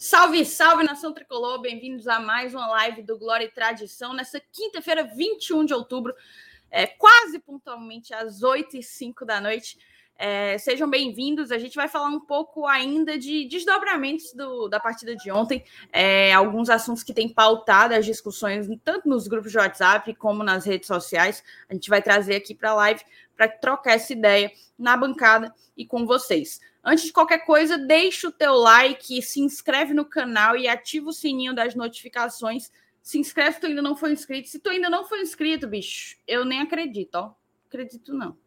Salve, salve nação tricolor, bem-vindos a mais uma live do Glória e Tradição nessa quinta-feira, 21 de outubro, é, quase pontualmente às 8 e 5 da noite. É, sejam bem-vindos. A gente vai falar um pouco ainda de desdobramentos do, da partida de ontem, é, alguns assuntos que têm pautado as discussões, tanto nos grupos de WhatsApp como nas redes sociais. A gente vai trazer aqui para a live para trocar essa ideia na bancada e com vocês. Antes de qualquer coisa, deixa o teu like, se inscreve no canal e ativa o sininho das notificações. Se inscreve se tu ainda não foi inscrito. Se tu ainda não foi inscrito, bicho, eu nem acredito, ó. Acredito não.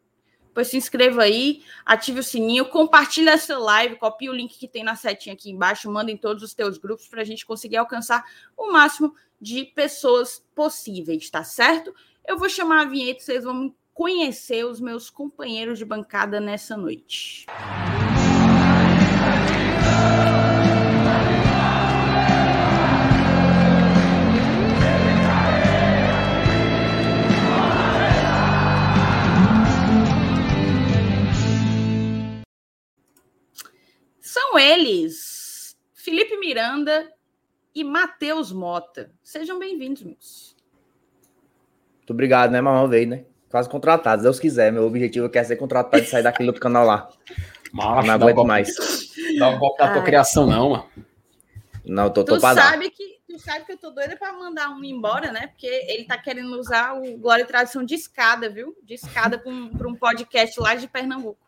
Pois se inscreva aí, ative o sininho, compartilha essa live, copia o link que tem na setinha aqui embaixo, manda em todos os teus grupos para a gente conseguir alcançar o máximo de pessoas possíveis, tá certo? Eu vou chamar a vinheta, vocês vão conhecer os meus companheiros de bancada nessa noite. São eles, Felipe Miranda e Matheus Mota. Sejam bem-vindos, meus. Muito obrigado, né, mais uma vez, né? Quase contratado, Deus quiser. Meu objetivo é ser contratado e sair daquele outro canal lá. Macho, não aguento mais. Dá um golpe na tua criação, não, mano. Não, tô, tô tu sabe que Tu sabe que eu tô doida para mandar um embora, né? Porque ele tá querendo usar o Glória e Tradição de escada, viu? De escada para um, um podcast lá de Pernambuco.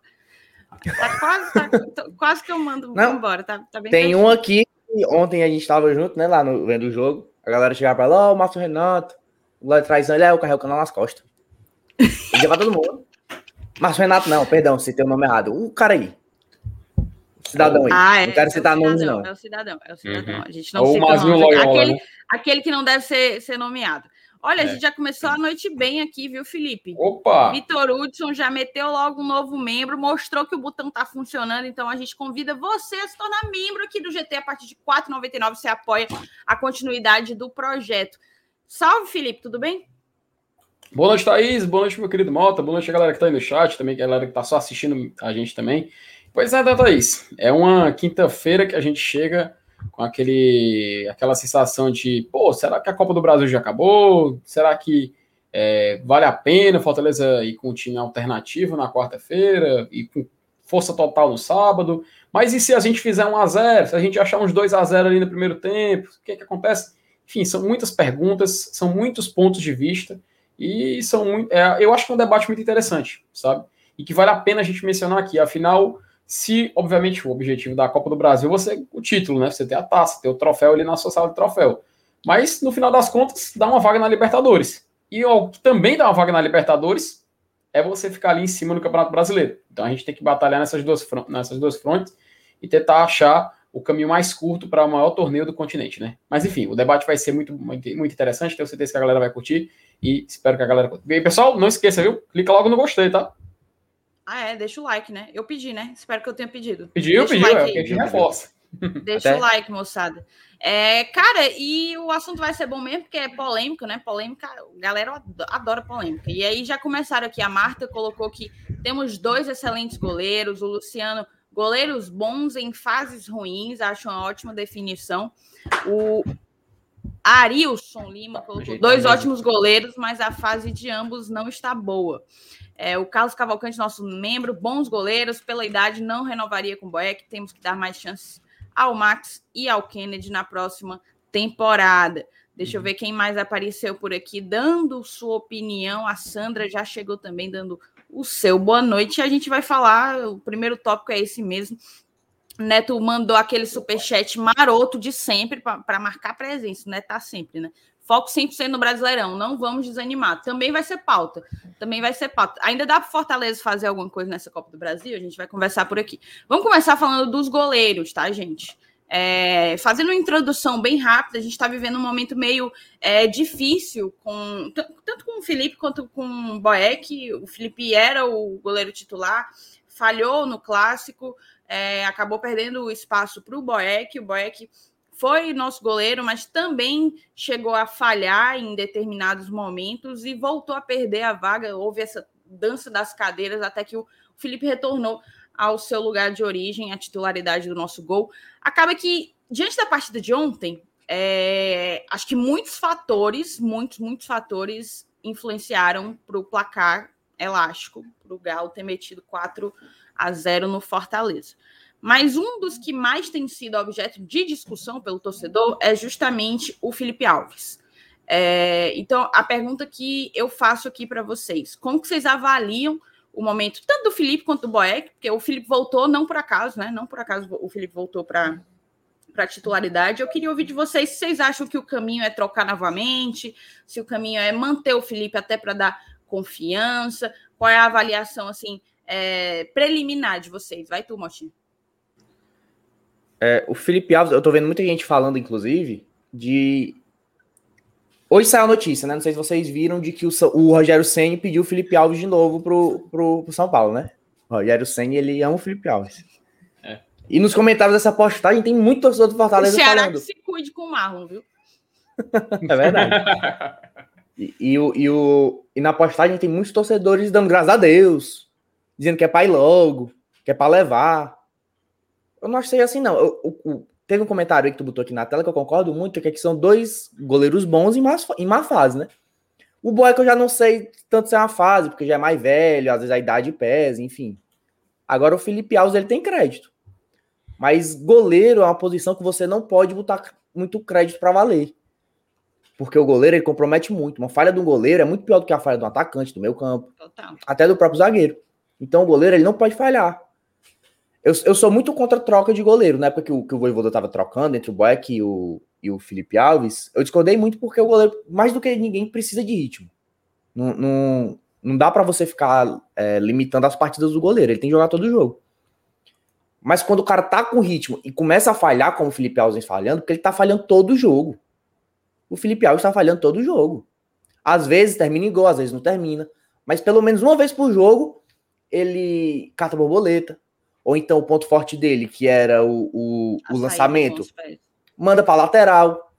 Tá quase, tá, quase que eu mando Não, embora, tá, tá bem Tem um aqui, ontem a gente tava junto, né, lá no vendo o jogo. A galera chegava pra lá, ó, oh, o Márcio Renato, o Glória Traição, ele é o carrego o canal nas costas. Ele pra todo mundo. Márcio Renato, não, perdão, se tem o nome errado. O cara aí. Cidadão aí. Ah, é, não quero é citar nomes, não. É o cidadão, é o cidadão. Uhum. A gente não Ou cita nomes. Loyola, aquele, né? aquele que não deve ser, ser nomeado. Olha, é. a gente já começou a noite bem aqui, viu, Felipe? Opa! Vitor Hudson já meteu logo um novo membro, mostrou que o botão tá funcionando, então a gente convida você a se tornar membro aqui do GT a partir de R$ 4,99. Você apoia a continuidade do projeto. Salve, Felipe, tudo bem? Boa noite, Thaís. Boa noite, meu querido Mota. Boa noite a galera que tá aí no chat, também, a galera que tá só assistindo a gente também. Pois é, Thaís? É uma quinta-feira que a gente chega com aquele, aquela sensação de, pô, será que a Copa do Brasil já acabou? Será que é, vale a pena Fortaleza ir com um time alternativo na quarta-feira e com força total no sábado? Mas e se a gente fizer um a 0 Se a gente achar uns 2 a 0 ali no primeiro tempo? O que é que acontece? Enfim, são muitas perguntas, são muitos pontos de vista e são muito, é, eu acho que é um debate muito interessante, sabe? E que vale a pena a gente mencionar aqui. Afinal, se, obviamente, o objetivo da Copa do Brasil você o título, né? Você ter a taça, ter o troféu ali na sua sala de troféu. Mas, no final das contas, dá uma vaga na Libertadores. E o que também dá uma vaga na Libertadores é você ficar ali em cima no Campeonato Brasileiro. Então a gente tem que batalhar nessas duas, nessas duas frontes e tentar achar o caminho mais curto para o maior torneio do continente, né? Mas enfim, o debate vai ser muito, muito, muito interessante, tenho certeza que a galera vai curtir e espero que a galera. E pessoal, não esqueça, viu? Clica logo no gostei, tá? Ah, é, deixa o like, né? Eu pedi, né? Espero que eu tenha pedido. Pediu, deixa pediu, like é, a gente reforça. Deixa Até. o like, moçada. É, cara, e o assunto vai ser bom mesmo, porque é polêmico, né? Polêmica, galera adora polêmica. E aí já começaram aqui, a Marta colocou que temos dois excelentes goleiros, o Luciano, goleiros bons em fases ruins, acho uma ótima definição. O Arilson Lima colocou dois ótimos goleiros, mas a fase de ambos não está boa. É, o Carlos Cavalcante, nosso membro, bons goleiros, pela idade, não renovaria com o Boeck. Temos que dar mais chances ao Max e ao Kennedy na próxima temporada. Deixa eu uhum. ver quem mais apareceu por aqui, dando sua opinião. A Sandra já chegou também dando o seu boa noite. A gente vai falar, o primeiro tópico é esse mesmo. Neto mandou aquele superchat maroto de sempre para marcar presença, né? Tá sempre, né? Foco 100% no Brasileirão, não vamos desanimar. Também vai ser pauta. Também vai ser pauta. Ainda dá para Fortaleza fazer alguma coisa nessa Copa do Brasil? A gente vai conversar por aqui. Vamos começar falando dos goleiros, tá, gente? É, fazendo uma introdução bem rápida, a gente está vivendo um momento meio é, difícil, com, tanto com o Felipe quanto com o Boeck. O Felipe era o goleiro titular, falhou no clássico, é, acabou perdendo o espaço para o Boeck. O Boeck foi nosso goleiro, mas também chegou a falhar em determinados momentos e voltou a perder a vaga. Houve essa dança das cadeiras até que o Felipe retornou ao seu lugar de origem, a titularidade do nosso gol. Acaba que diante da partida de ontem, é, acho que muitos fatores, muitos, muitos fatores influenciaram para o placar elástico, para o Galo ter metido 4 a 0 no Fortaleza. Mas um dos que mais tem sido objeto de discussão pelo torcedor é justamente o Felipe Alves. É, então, a pergunta que eu faço aqui para vocês: como que vocês avaliam o momento tanto do Felipe quanto do Boeck? Porque o Felipe voltou, não por acaso, né? Não por acaso o Felipe voltou para para titularidade. Eu queria ouvir de vocês se vocês acham que o caminho é trocar novamente, se o caminho é manter o Felipe até para dar confiança. Qual é a avaliação assim é, preliminar de vocês? Vai tu, Motinho. É, o Felipe Alves, eu tô vendo muita gente falando, inclusive, de Hoje saiu a notícia, né? Não sei se vocês viram de que o, o Rogério Senni pediu o Felipe Alves de novo pro, pro, pro São Paulo, né? O Rogério Senni, ele ama o Felipe Alves. É. E nos comentários dessa postagem tem muito torcedor do Fortaleza o Ceará falando. Que se cuide com o Marlon, viu? é verdade. e, e, o, e, o, e na postagem tem muitos torcedores dando graças a Deus, dizendo que é pai logo, que é para levar. Eu não achei assim, não. Eu, o, Teve um comentário aí que tu botou aqui na tela que eu concordo muito, que, é que são dois goleiros bons em má, em má fase, né? O Boeck eu já não sei tanto se é uma fase, porque já é mais velho, às vezes a idade pesa, enfim. Agora o Felipe Alves ele tem crédito. Mas goleiro é uma posição que você não pode botar muito crédito para valer. Porque o goleiro ele compromete muito. Uma falha de um goleiro é muito pior do que a falha do atacante, do meio campo. Total. Até do próprio zagueiro. Então o goleiro ele não pode falhar. Eu, eu sou muito contra a troca de goleiro. Na época que o, que o Voivoda estava trocando entre o Boeck e o, e o Felipe Alves, eu discordei muito porque o goleiro, mais do que ninguém, precisa de ritmo. Não, não, não dá para você ficar é, limitando as partidas do goleiro. Ele tem que jogar todo o jogo. Mas quando o cara tá com ritmo e começa a falhar, como o Felipe Alves vem falhando, porque ele tá falhando todo o jogo. O Felipe Alves tá falhando todo o jogo. Às vezes termina em gol, às vezes não termina. Mas pelo menos uma vez por jogo, ele cata borboleta, ou então o ponto forte dele, que era o, o, o lançamento, manda para lateral.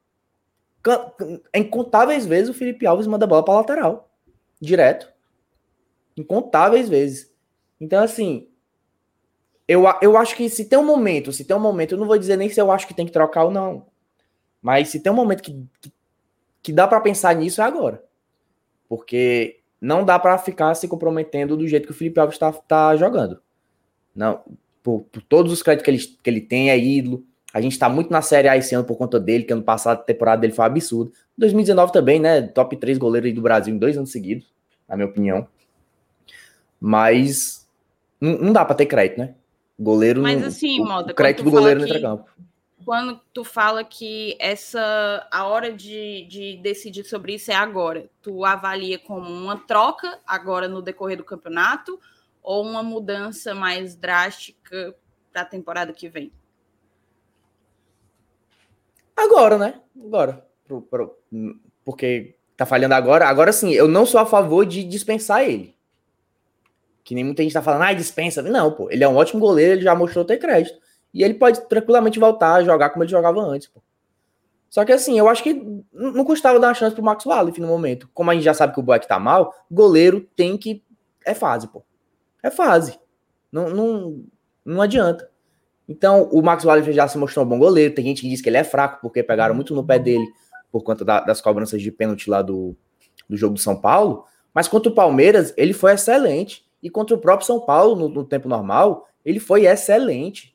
Incontáveis vezes o Felipe Alves manda a bola para lateral. Direto. Incontáveis vezes. Então, assim, eu, eu acho que se tem um momento, se tem um momento, eu não vou dizer nem se eu acho que tem que trocar ou não. Mas se tem um momento que, que, que dá para pensar nisso, é agora. Porque não dá para ficar se comprometendo do jeito que o Felipe Alves está tá jogando. Não, por, por, todos os créditos que ele, que ele tem, é ídolo. A gente tá muito na Série A esse ano por conta dele, que ano passado a temporada dele foi absurda. 2019 também, né? Top 3 goleiro do Brasil em dois anos seguidos, na minha opinião. Mas não, não dá para ter crédito, né? Goleiro Mas assim, o, Moda, o crédito do goleiro no campo. Quando tu fala que essa a hora de, de decidir sobre isso é agora, tu avalia como uma troca agora no decorrer do campeonato ou uma mudança mais drástica para a temporada que vem? Agora, né? Agora. Pro, pro, porque tá falhando agora. Agora sim, eu não sou a favor de dispensar ele. Que nem muita gente tá falando, ah, dispensa. Não, pô, ele é um ótimo goleiro, ele já mostrou ter crédito. E ele pode tranquilamente voltar a jogar como ele jogava antes, pô. Só que assim, eu acho que não custava dar uma chance pro Max Wallace no momento. Como a gente já sabe que o Boeck tá mal, goleiro tem que. É fase, pô. É fase. Não, não, não adianta. Então, o Max Wallace já se mostrou um bom goleiro. Tem gente que diz que ele é fraco, porque pegaram muito no pé dele por conta da, das cobranças de pênalti lá do, do jogo do São Paulo. Mas contra o Palmeiras, ele foi excelente. E contra o próprio São Paulo, no, no tempo normal, ele foi excelente.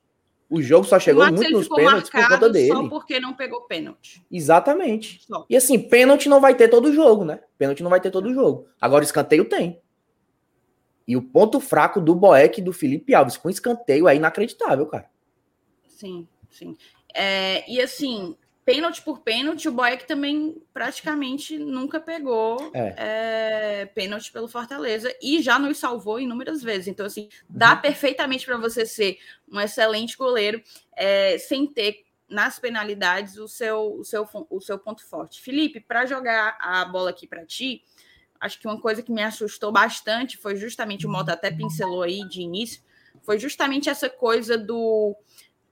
O jogo só chegou muito nos pênaltis por conta dele. Só porque não pegou pênalti. Exatamente. Só. E assim, pênalti não vai ter todo jogo, né? Pênalti não vai ter todo jogo. Agora, escanteio tem. E o ponto fraco do Boeck e do Felipe Alves com escanteio é inacreditável, cara. Sim, sim. É, e assim, pênalti por pênalti, o Boeck também praticamente nunca pegou é. É, pênalti pelo Fortaleza e já nos salvou inúmeras vezes. Então, assim, dá uhum. perfeitamente para você ser um excelente goleiro é, sem ter nas penalidades o seu, o seu, o seu ponto forte. Felipe, para jogar a bola aqui para ti, acho que uma coisa que me assustou bastante foi justamente, o Mota até pincelou aí de início, foi justamente essa coisa do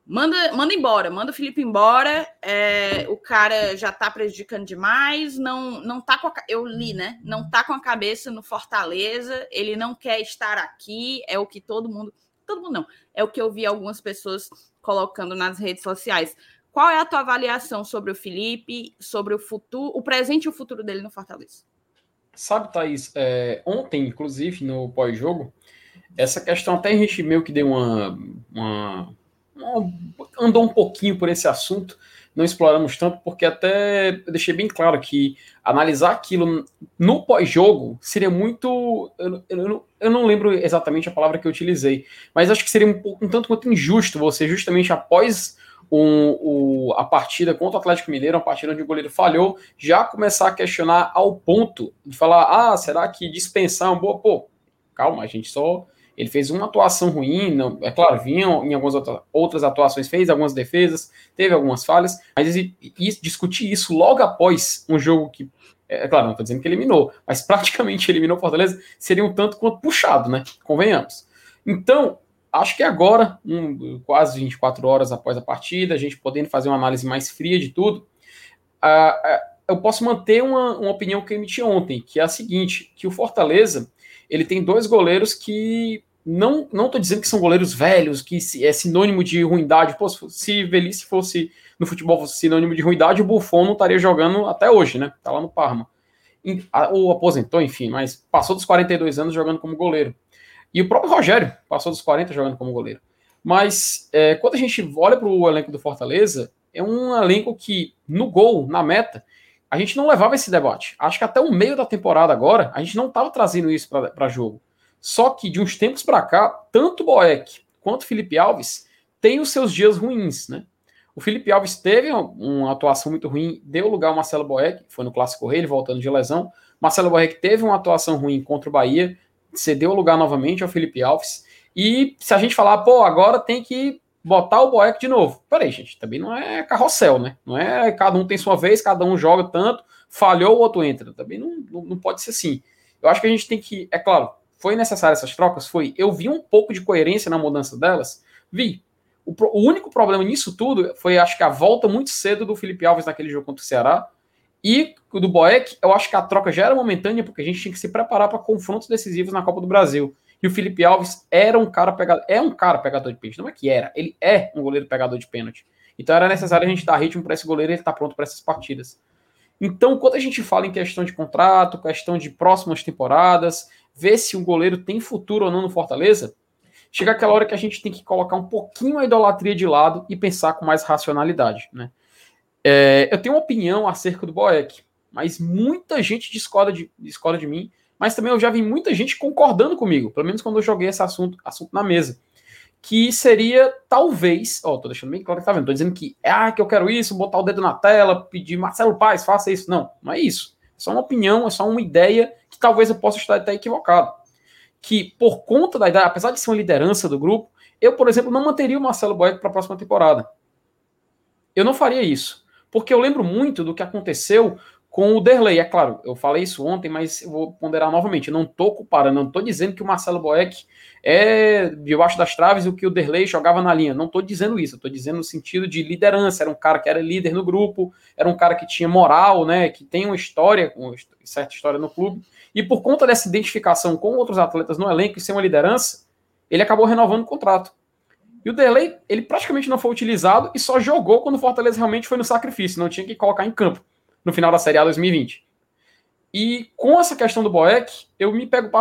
manda, manda embora, manda o Felipe embora, é, o cara já tá prejudicando demais, não, não tá com a, eu li, né? Não tá com a cabeça no Fortaleza, ele não quer estar aqui, é o que todo mundo, todo mundo não, é o que eu vi algumas pessoas colocando nas redes sociais. Qual é a tua avaliação sobre o Felipe, sobre o futuro, o presente e o futuro dele no Fortaleza? Sabe, Thaís, é, ontem, inclusive, no pós-jogo, essa questão até a gente meio que deu uma, uma, andou um pouquinho por esse assunto, não exploramos tanto, porque até deixei bem claro que analisar aquilo no pós-jogo seria muito. Eu, eu, eu, não lembro exatamente a palavra que eu utilizei, mas acho que seria um, um tanto quanto injusto você, justamente após um, o, a partida contra o Atlético Mineiro, uma partida onde o goleiro falhou, já começar a questionar ao ponto de falar: ah, será que dispensar é uma boa? Pô, calma, a gente só. Ele fez uma atuação ruim, não, é claro, vinha em algumas outras atuações, fez algumas defesas, teve algumas falhas, mas e, e, discutir isso logo após um jogo que, é, é claro, não estou dizendo que eliminou, mas praticamente eliminou Fortaleza, seria um tanto quanto puxado, né? Convenhamos. Então, acho que agora, um, quase 24 horas após a partida, a gente podendo fazer uma análise mais fria de tudo, uh, eu posso manter uma, uma opinião que eu emiti ontem, que é a seguinte, que o Fortaleza, ele tem dois goleiros que não não estou dizendo que são goleiros velhos, que é sinônimo de ruindade. Pô, se velhice fosse no futebol fosse sinônimo de ruindade, o Buffon não estaria jogando até hoje, né? Tá lá no Parma. Ou aposentou, enfim, mas passou dos 42 anos jogando como goleiro. E o próprio Rogério passou dos 40 jogando como goleiro. Mas é, quando a gente olha para o elenco do Fortaleza, é um elenco que, no gol, na meta, a gente não levava esse debate. Acho que até o meio da temporada agora, a gente não estava trazendo isso para jogo. Só que de uns tempos para cá, tanto Boeck quanto Felipe Alves têm os seus dias ruins, né? O Felipe Alves teve uma atuação muito ruim, deu lugar ao Marcelo Boeck, foi no Clássico Rei, ele voltando de lesão. Marcelo Boeck teve uma atuação ruim contra o Bahia, cedeu lugar novamente ao Felipe Alves. E se a gente falar, pô, agora tem que botar o Boeck de novo. Peraí, gente, também não é carrossel, né? Não é cada um tem sua vez, cada um joga tanto, falhou, o outro entra. Também não, não, não pode ser assim. Eu acho que a gente tem que, é claro, foi necessário essas trocas? Foi. Eu vi um pouco de coerência na mudança delas? Vi. O, o único problema nisso tudo foi, acho que, a volta muito cedo do Felipe Alves naquele jogo contra o Ceará. E do Boeck, eu acho que a troca já era momentânea, porque a gente tinha que se preparar para confrontos decisivos na Copa do Brasil. E o Felipe Alves era um cara pegador, é um cara pegador de pênalti, não é que era, ele é um goleiro pegador de pênalti. Então era necessário a gente dar ritmo para esse goleiro ele estar tá pronto para essas partidas. Então, quando a gente fala em questão de contrato, questão de próximas temporadas, ver se um goleiro tem futuro ou não no Fortaleza, chega aquela hora que a gente tem que colocar um pouquinho a idolatria de lado e pensar com mais racionalidade, né? É, eu tenho uma opinião acerca do Boeck, mas muita gente discorda de, discorda de mim, mas também eu já vi muita gente concordando comigo, pelo menos quando eu joguei esse assunto, assunto na mesa. Que seria, talvez, ó, tô deixando bem claro que tá vendo, tô dizendo que, ah, que eu quero isso, botar o dedo na tela, pedir Marcelo Paz, faça isso. Não, não é isso. É só uma opinião, é só uma ideia talvez eu possa estar até equivocado. Que, por conta da ideia, apesar de ser uma liderança do grupo, eu, por exemplo, não manteria o Marcelo Boeck para a próxima temporada. Eu não faria isso. Porque eu lembro muito do que aconteceu com o Derley. É claro, eu falei isso ontem, mas eu vou ponderar novamente. Eu não estou comparando, não estou dizendo que o Marcelo Boeck é debaixo das traves o que o Derley jogava na linha. Não estou dizendo isso, estou dizendo no sentido de liderança. Era um cara que era líder no grupo, era um cara que tinha moral, né? Que tem uma história, uma certa história no clube. E por conta dessa identificação com outros atletas no elenco e ser uma liderança, ele acabou renovando o contrato. E o Derley, ele praticamente não foi utilizado e só jogou quando o Fortaleza realmente foi no sacrifício, não tinha que colocar em campo no final da Série A 2020. E com essa questão do Boeck, eu me pego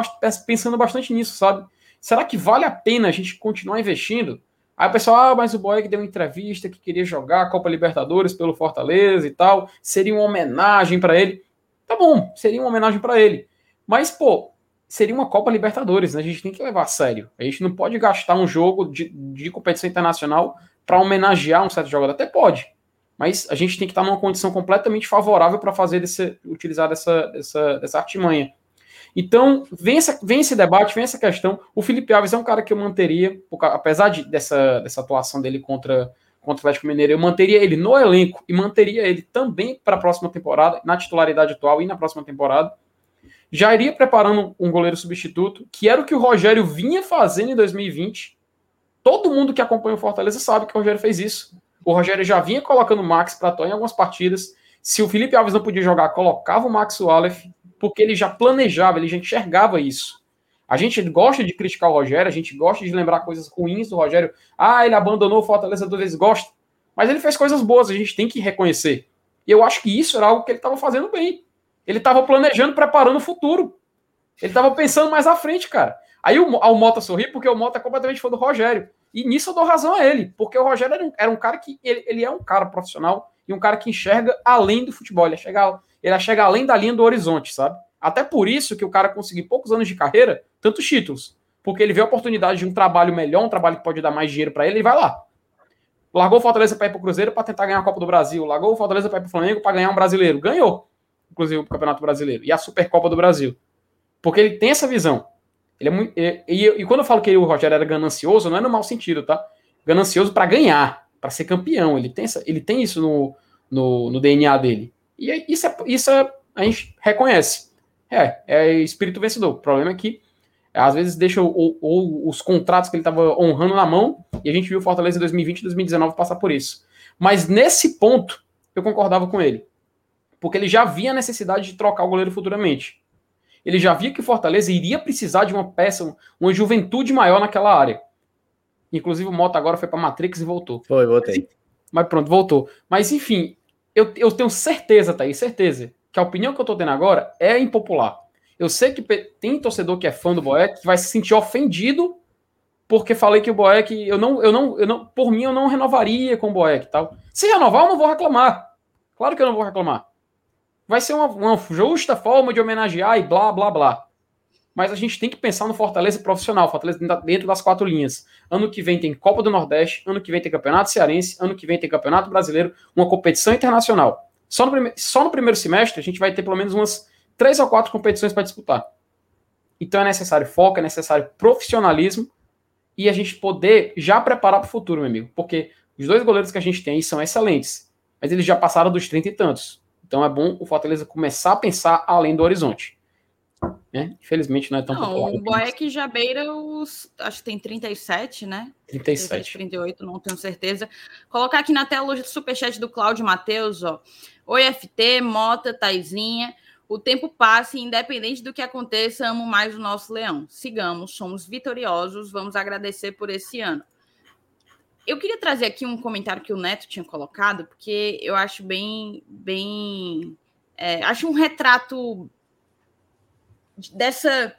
pensando bastante nisso, sabe? Será que vale a pena a gente continuar investindo? Aí o pessoal, ah, mas o Boeck deu uma entrevista que queria jogar a Copa Libertadores pelo Fortaleza e tal, seria uma homenagem para ele. Tá bom, seria uma homenagem para ele. Mas, pô, seria uma Copa Libertadores, né? A gente tem que levar a sério. A gente não pode gastar um jogo de, de competição internacional para homenagear um certo jogador. Até pode, mas a gente tem que estar numa condição completamente favorável para fazer desse, utilizar dessa, dessa, dessa artimanha. Então, vem, essa, vem esse debate, vem essa questão. O Felipe Alves é um cara que eu manteria, apesar de, dessa, dessa atuação dele contra, contra o Atlético Mineiro, eu manteria ele no elenco e manteria ele também para a próxima temporada, na titularidade atual e na próxima temporada já iria preparando um goleiro substituto, que era o que o Rogério vinha fazendo em 2020. Todo mundo que acompanha o Fortaleza sabe que o Rogério fez isso. O Rogério já vinha colocando o Max para em algumas partidas. Se o Felipe Alves não podia jogar, colocava o Max Wallace, porque ele já planejava, ele já enxergava isso. A gente gosta de criticar o Rogério, a gente gosta de lembrar coisas ruins do Rogério. Ah, ele abandonou o Fortaleza duas vezes, gosta. Mas ele fez coisas boas, a gente tem que reconhecer. E eu acho que isso era algo que ele estava fazendo bem. Ele estava planejando, preparando o futuro. Ele estava pensando mais à frente, cara. Aí o, o Mota sorri porque o Mota é completamente fã do Rogério. E nisso eu dou razão a ele, porque o Rogério era um, era um cara que. Ele, ele, é um cara profissional e um cara que enxerga além do futebol. Ele chega, ele chega além da linha do horizonte, sabe? Até por isso que o cara conseguiu poucos anos de carreira, tantos títulos. Porque ele vê a oportunidade de um trabalho melhor, um trabalho que pode dar mais dinheiro para ele, e vai lá. Largou o Fortaleza para ir para o Cruzeiro para tentar ganhar a Copa do Brasil. Largou o Fortaleza para ir para o Flamengo para ganhar um brasileiro. Ganhou, inclusive, o Campeonato Brasileiro e a Supercopa do Brasil. Porque ele tem essa visão. Ele é muito, e, e, quando eu falo que o Rogério era ganancioso, não é no mau sentido, tá? Ganancioso para ganhar, para ser campeão. Ele tem, essa, ele tem isso no, no, no DNA dele. E é, isso, é, isso é, a gente reconhece. É, é espírito vencedor. O problema é que às vezes deixa os contratos que ele estava honrando na mão, e a gente viu o Fortaleza em 2020 e 2019 passar por isso. Mas nesse ponto, eu concordava com ele. Porque ele já via a necessidade de trocar o goleiro futuramente. Ele já via que o Fortaleza iria precisar de uma peça, uma juventude maior naquela área. Inclusive o Mota agora foi para Matrix e voltou. Foi, voltei. Mas, mas, pronto, voltou. Mas enfim, eu, eu tenho certeza, Thaís, certeza, que a opinião que eu estou tendo agora é impopular. Eu sei que tem torcedor que é fã do Boeck que vai se sentir ofendido porque falei que o Boeck, eu não, eu não, eu não, por mim eu não renovaria com o Boeck tal. Se renovar, eu não vou reclamar. Claro que eu não vou reclamar. Vai ser uma, uma justa forma de homenagear e blá, blá, blá. Mas a gente tem que pensar no Fortaleza profissional, Fortaleza dentro das quatro linhas. Ano que vem tem Copa do Nordeste, ano que vem tem Campeonato Cearense, ano que vem tem Campeonato Brasileiro, uma competição internacional. Só no, prime só no primeiro semestre a gente vai ter pelo menos umas três ou quatro competições para disputar. Então é necessário foco, é necessário profissionalismo e a gente poder já preparar para o futuro, meu amigo. Porque os dois goleiros que a gente tem são excelentes, mas eles já passaram dos 30 e tantos. Então é bom o Fortaleza começar a pensar além do horizonte. Né? Infelizmente não é tão não, popular. O Boeck já beira os. Acho que tem 37, né? 37. 38, não tenho certeza. Colocar aqui na tela o superchat do Cláudio Matheus, ó. Oi, FT, Mota, Taizinha. O tempo passa e, independente do que aconteça, amo mais o nosso leão. Sigamos, somos vitoriosos, vamos agradecer por esse ano. Eu queria trazer aqui um comentário que o Neto tinha colocado, porque eu acho bem. bem é, acho um retrato dessa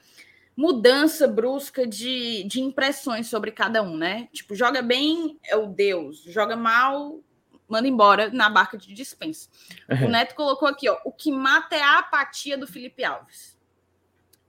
mudança brusca de, de impressões sobre cada um, né? Tipo, joga bem é o Deus, joga mal manda embora na barca de dispensa. O Neto colocou aqui, ó, o que mata é a apatia do Felipe Alves.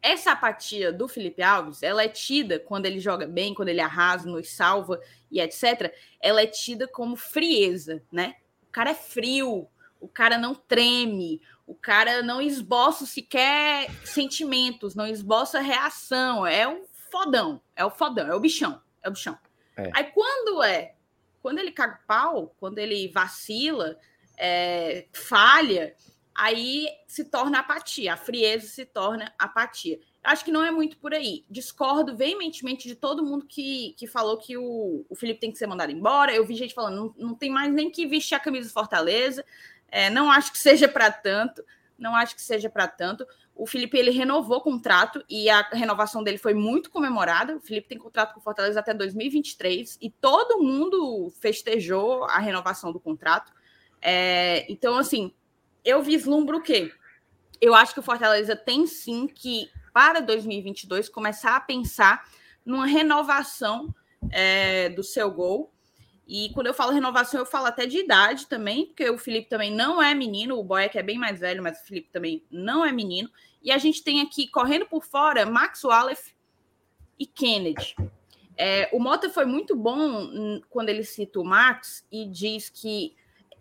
Essa apatia do Felipe Alves, ela é tida quando ele joga bem, quando ele arrasa, nos salva e etc. Ela é tida como frieza, né? O cara é frio, o cara não treme, o cara não esboça sequer sentimentos, não esboça reação. É o fodão, é o fodão, é o bichão, é o bichão. É. Aí quando é quando ele caga pau, quando ele vacila, é, falha, aí se torna apatia, a frieza se torna apatia. Acho que não é muito por aí. Discordo veementemente de todo mundo que, que falou que o, o Felipe tem que ser mandado embora. Eu vi gente falando, não, não tem mais nem que vestir a camisa do Fortaleza. É, não acho que seja para tanto. Não acho que seja para tanto. O Felipe ele renovou o contrato e a renovação dele foi muito comemorada. O Felipe tem contrato com o Fortaleza até 2023 e todo mundo festejou a renovação do contrato. É, então, assim, eu vislumbro o quê? Eu acho que o Fortaleza tem sim que, para 2022, começar a pensar numa renovação é, do seu gol. E quando eu falo renovação, eu falo até de idade também, porque o Felipe também não é menino, o Boeck é bem mais velho, mas o Felipe também não é menino. E a gente tem aqui, correndo por fora, Max Wallace e Kennedy. É, o Mota foi muito bom quando ele cita o Max e diz que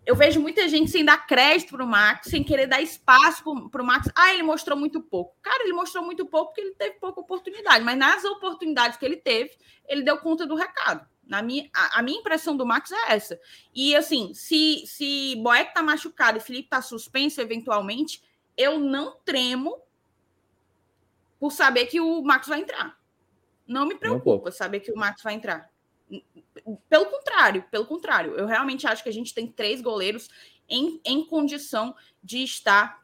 eu vejo muita gente sem dar crédito para o Max, sem querer dar espaço para o Max. Ah, ele mostrou muito pouco. Cara, ele mostrou muito pouco porque ele teve pouca oportunidade, mas nas oportunidades que ele teve, ele deu conta do recado. Na minha, a, a minha impressão do Max é essa. E assim, se, se Boeck tá machucado e Felipe tá suspenso eventualmente, eu não tremo por saber que o Max vai entrar. Não me preocupa saber que o Max vai entrar. Pelo contrário, pelo contrário, eu realmente acho que a gente tem três goleiros em, em condição de estar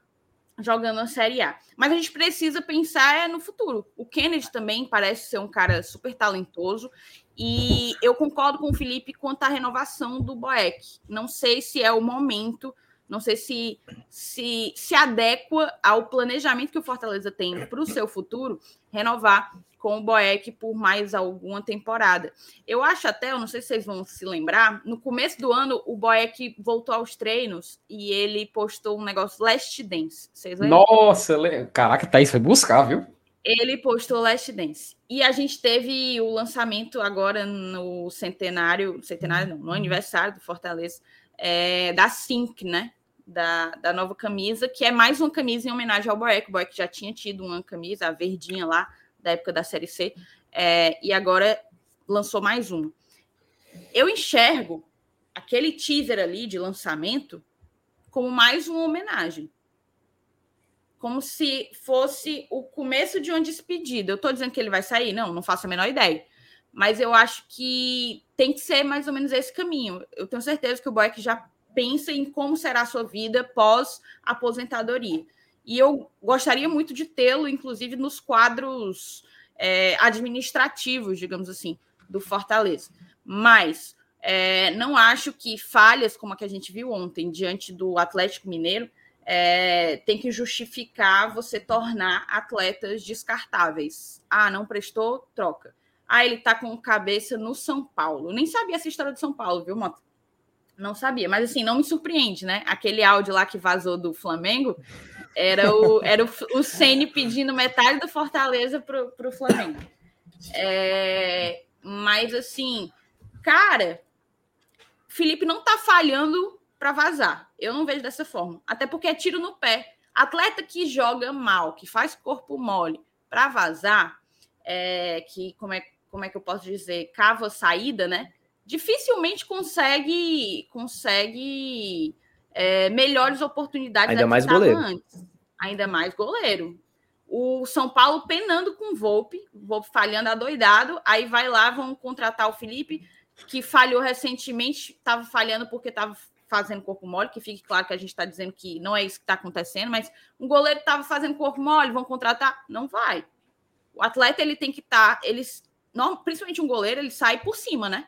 jogando a Série A. Mas a gente precisa pensar é, no futuro. O Kennedy também parece ser um cara super talentoso. E eu concordo com o Felipe quanto à renovação do Boeck. Não sei se é o momento, não sei se se, se adequa ao planejamento que o Fortaleza tem para o seu futuro renovar com o Boeck por mais alguma temporada. Eu acho até, eu não sei se vocês vão se lembrar, no começo do ano o Boeck voltou aos treinos e ele postou um negócio Last Dance. Vocês lembram? Nossa, caraca, Thaís foi buscar, viu? Ele postou Last Dance. E a gente teve o lançamento agora no centenário, centenário não, no aniversário do Fortaleza, é, da Sync, né? Da, da nova camisa, que é mais uma camisa em homenagem ao Boeck. O Boeck já tinha tido uma camisa, a verdinha lá, da época da Série C, é, e agora lançou mais um. Eu enxergo aquele teaser ali de lançamento como mais uma homenagem. Como se fosse o começo de uma despedida. Eu estou dizendo que ele vai sair? Não, não faço a menor ideia. Mas eu acho que tem que ser mais ou menos esse caminho. Eu tenho certeza que o Boeck já pensa em como será a sua vida pós aposentadoria. E eu gostaria muito de tê-lo, inclusive, nos quadros é, administrativos, digamos assim, do Fortaleza. Mas é, não acho que falhas como a que a gente viu ontem diante do Atlético Mineiro é, tem que justificar você tornar atletas descartáveis. Ah, não prestou? Troca. Ah, ele tá com cabeça no São Paulo. nem sabia essa história do São Paulo, viu, Mota? Não sabia, mas assim, não me surpreende, né? Aquele áudio lá que vazou do Flamengo era o, era o, o Ceni pedindo metade do Fortaleza pro, pro Flamengo. É, mas assim, cara, Felipe não tá falhando para vazar. Eu não vejo dessa forma. Até porque é tiro no pé. Atleta que joga mal, que faz corpo mole para vazar, é, que como é, como é que eu posso dizer, cava saída, né? dificilmente consegue consegue é, melhores oportunidades ainda mais goleiro antes. ainda mais goleiro o São Paulo penando com o Volpe, Volpe falhando adoidado, aí vai lá, vão contratar o Felipe, que falhou recentemente, estava falhando porque estava fazendo corpo mole, que fique claro que a gente está dizendo que não é isso que está acontecendo, mas um goleiro estava fazendo corpo mole, vão contratar? Não vai. O atleta ele tem que estar, tá, eles, não, principalmente um goleiro, ele sai por cima, né?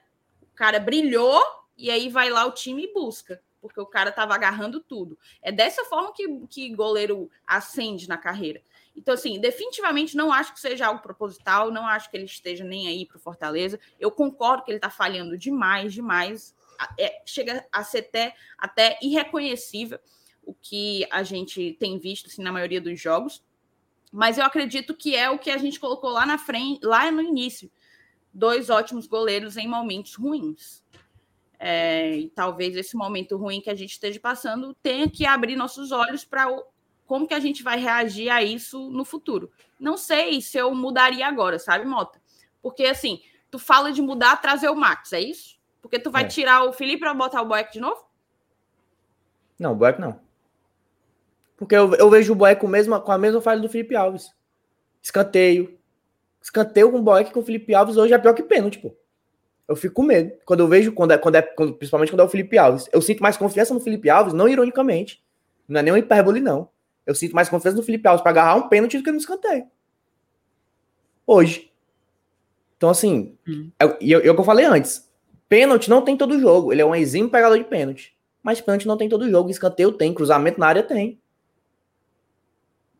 cara brilhou e aí vai lá o time e busca, porque o cara estava agarrando tudo. É dessa forma que, que goleiro ascende na carreira. Então, assim, definitivamente não acho que seja algo proposital, não acho que ele esteja nem aí para o Fortaleza. Eu concordo que ele está falhando demais, demais. É, chega a ser até, até irreconhecível o que a gente tem visto assim, na maioria dos jogos. Mas eu acredito que é o que a gente colocou lá na frente, lá no início dois ótimos goleiros em momentos ruins. É, e talvez esse momento ruim que a gente esteja passando tenha que abrir nossos olhos para como que a gente vai reagir a isso no futuro. Não sei se eu mudaria agora, sabe, Mota? Porque assim, tu fala de mudar, trazer o Max, é isso? Porque tu vai é. tirar o Felipe para botar o Boeck de novo? Não, o Boeck não. Porque eu, eu vejo o Boeck com, com a mesma falha do Felipe Alves. Escanteio, escanteio com o Boeck com o Felipe Alves hoje é pior que pênalti, pô. Eu fico com medo. Quando eu vejo, quando é, quando é, quando, principalmente quando é o Felipe Alves. Eu sinto mais confiança no Felipe Alves, não ironicamente. Não é nem uma hipérbole, não. Eu sinto mais confiança no Felipe Alves para agarrar um pênalti do que no escanteio. Hoje. Então, assim, hum. é, e é o que eu falei antes. Pênalti não tem todo jogo. Ele é um exímio pegador de pênalti. Mas pênalti não tem todo jogo. Escanteio tem, cruzamento na área tem.